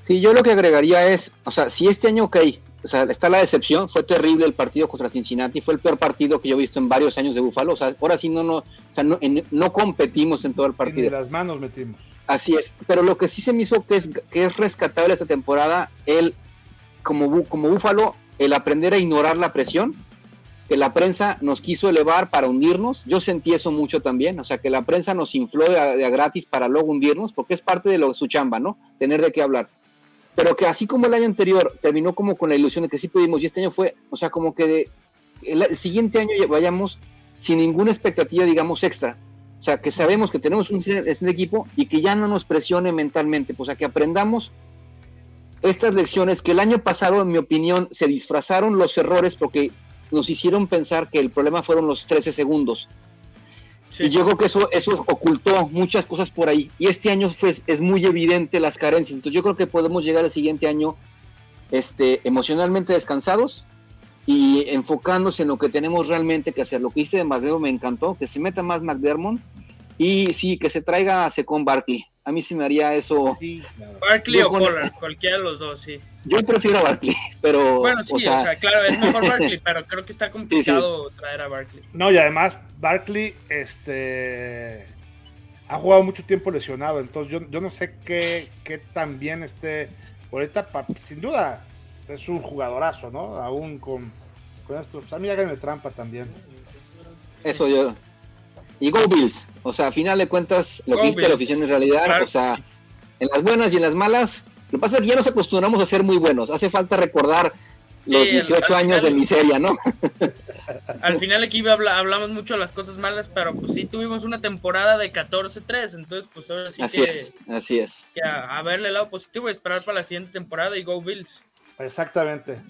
Sí, yo lo que agregaría es, o sea, si este año, ok, o sea, está la decepción, fue terrible el partido contra Cincinnati, fue el peor partido que yo he visto en varios años de Búfalo, o sea, ahora sí no, no, o sea, no, no competimos en todo el partido. En las manos metimos. Así es, pero lo que sí se me hizo que es, que es rescatable esta temporada, el, como, como Búfalo, el aprender a ignorar la presión, que la prensa nos quiso elevar para hundirnos, yo sentí eso mucho también, o sea, que la prensa nos infló de a, gratis para luego hundirnos, porque es parte de lo, su chamba, ¿no? Tener de qué hablar pero que así como el año anterior terminó como con la ilusión de que sí pudimos, y este año fue, o sea, como que el, siguiente año vayamos sin ninguna expectativa, digamos, extra. O sea, que sabemos que tenemos un, un equipo y que ya no nos presione mentalmente, o sea, que aprendamos estas lecciones que el año pasado, en mi opinión, se disfrazaron los errores porque nos hicieron pensar que el problema fueron los 13 segundos. Y yo creo que eso, eso ocultó muchas cosas por ahí. Y este año fue, es muy evidente las carencias. Entonces yo creo que podemos llegar al siguiente año este, emocionalmente descansados y enfocándose en lo que tenemos realmente que hacer. Lo que hice de McDermott me encantó, que se meta más McDermott y sí, que se traiga a Secon Barkley. A mí sí me haría eso. Barkley o Pollard, cualquiera de los dos, sí. Yo prefiero a Barkley, pero. Bueno, sí, o sea, claro, es mejor Barkley, pero creo que está complicado traer a Barkley. No, y además, Barkley, este. Ha jugado mucho tiempo lesionado, entonces yo, yo no sé qué, qué tan bien esté. Ahorita, sin duda, es un jugadorazo, ¿no? Aún con, con esto. Pues a mí háganme trampa también. Eso yo, y Go Bills. O sea, a final de cuentas, lo que viste la oficina en realidad, o sea, en las buenas y en las malas, lo que pasa es que ya nos acostumbramos a ser muy buenos. Hace falta recordar los 18 años de miseria, ¿no? Al final aquí hablamos mucho de las cosas malas, pero pues sí tuvimos una temporada de 14-3, entonces pues ahora sí así es, así es. Que a, verle el lado positivo y esperar para la siguiente temporada y Go Bills. Exactamente.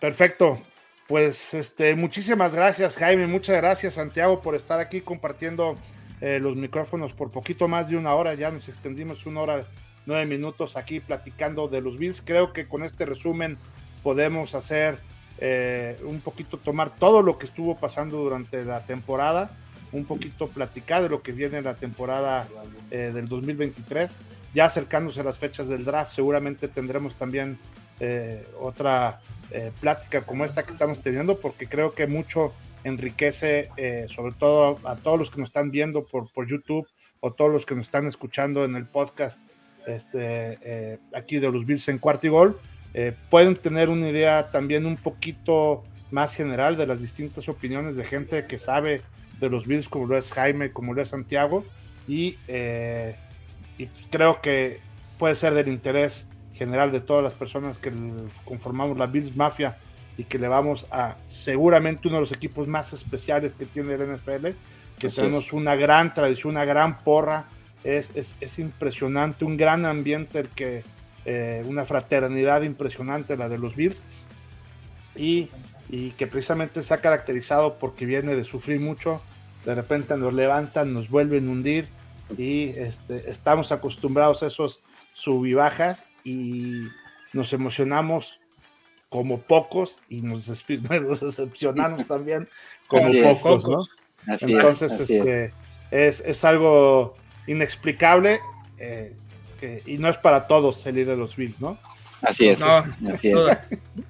Perfecto. Pues este, muchísimas gracias Jaime, muchas gracias Santiago por estar aquí compartiendo eh, los micrófonos por poquito más de una hora, ya nos extendimos una hora, nueve minutos aquí platicando de los Bills. Creo que con este resumen podemos hacer eh, un poquito, tomar todo lo que estuvo pasando durante la temporada, un poquito platicar de lo que viene en la temporada eh, del 2023. Ya acercándose a las fechas del draft, seguramente tendremos también otra eh, plática como esta que estamos teniendo, porque creo que mucho enriquece, eh, sobre todo a todos los que nos están viendo por, por YouTube o todos los que nos están escuchando en el podcast este, eh, aquí de los Bills en cuarto y gol, pueden tener una idea también un poquito más general de las distintas opiniones de gente que sabe de los Bills, como lo es Jaime, como lo es Santiago, y, y creo que puede ser del interés general de todas las personas que conformamos la Bills Mafia y que le vamos a seguramente uno de los equipos más especiales que tiene el NFL, que tenemos una gran tradición, una gran porra, es, es, impresionante, un gran ambiente, el que, eh, una fraternidad impresionante la de los Bills, y, y, que precisamente se ha caracterizado porque viene de sufrir mucho, de repente nos levantan, nos vuelven a hundir, y este, estamos acostumbrados a esos sub y bajas y nos emocionamos como pocos y nos, decepcionamos también como pocos, ¿no? Entonces, es, este, es, algo inexplicable eh, y no es para todos el ir de los Bills, ¿no? Así es, así es.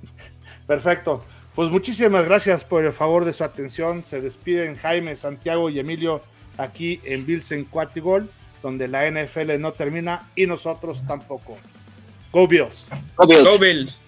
Perfecto. Pues muchísimas gracias por el favor de su atención. Se despiden Jaime, Santiago y Emilio aquí en Bills en Cuatigol, donde la NFL no termina y nosotros tampoco. Go Bills. Go Bills. Go Bills.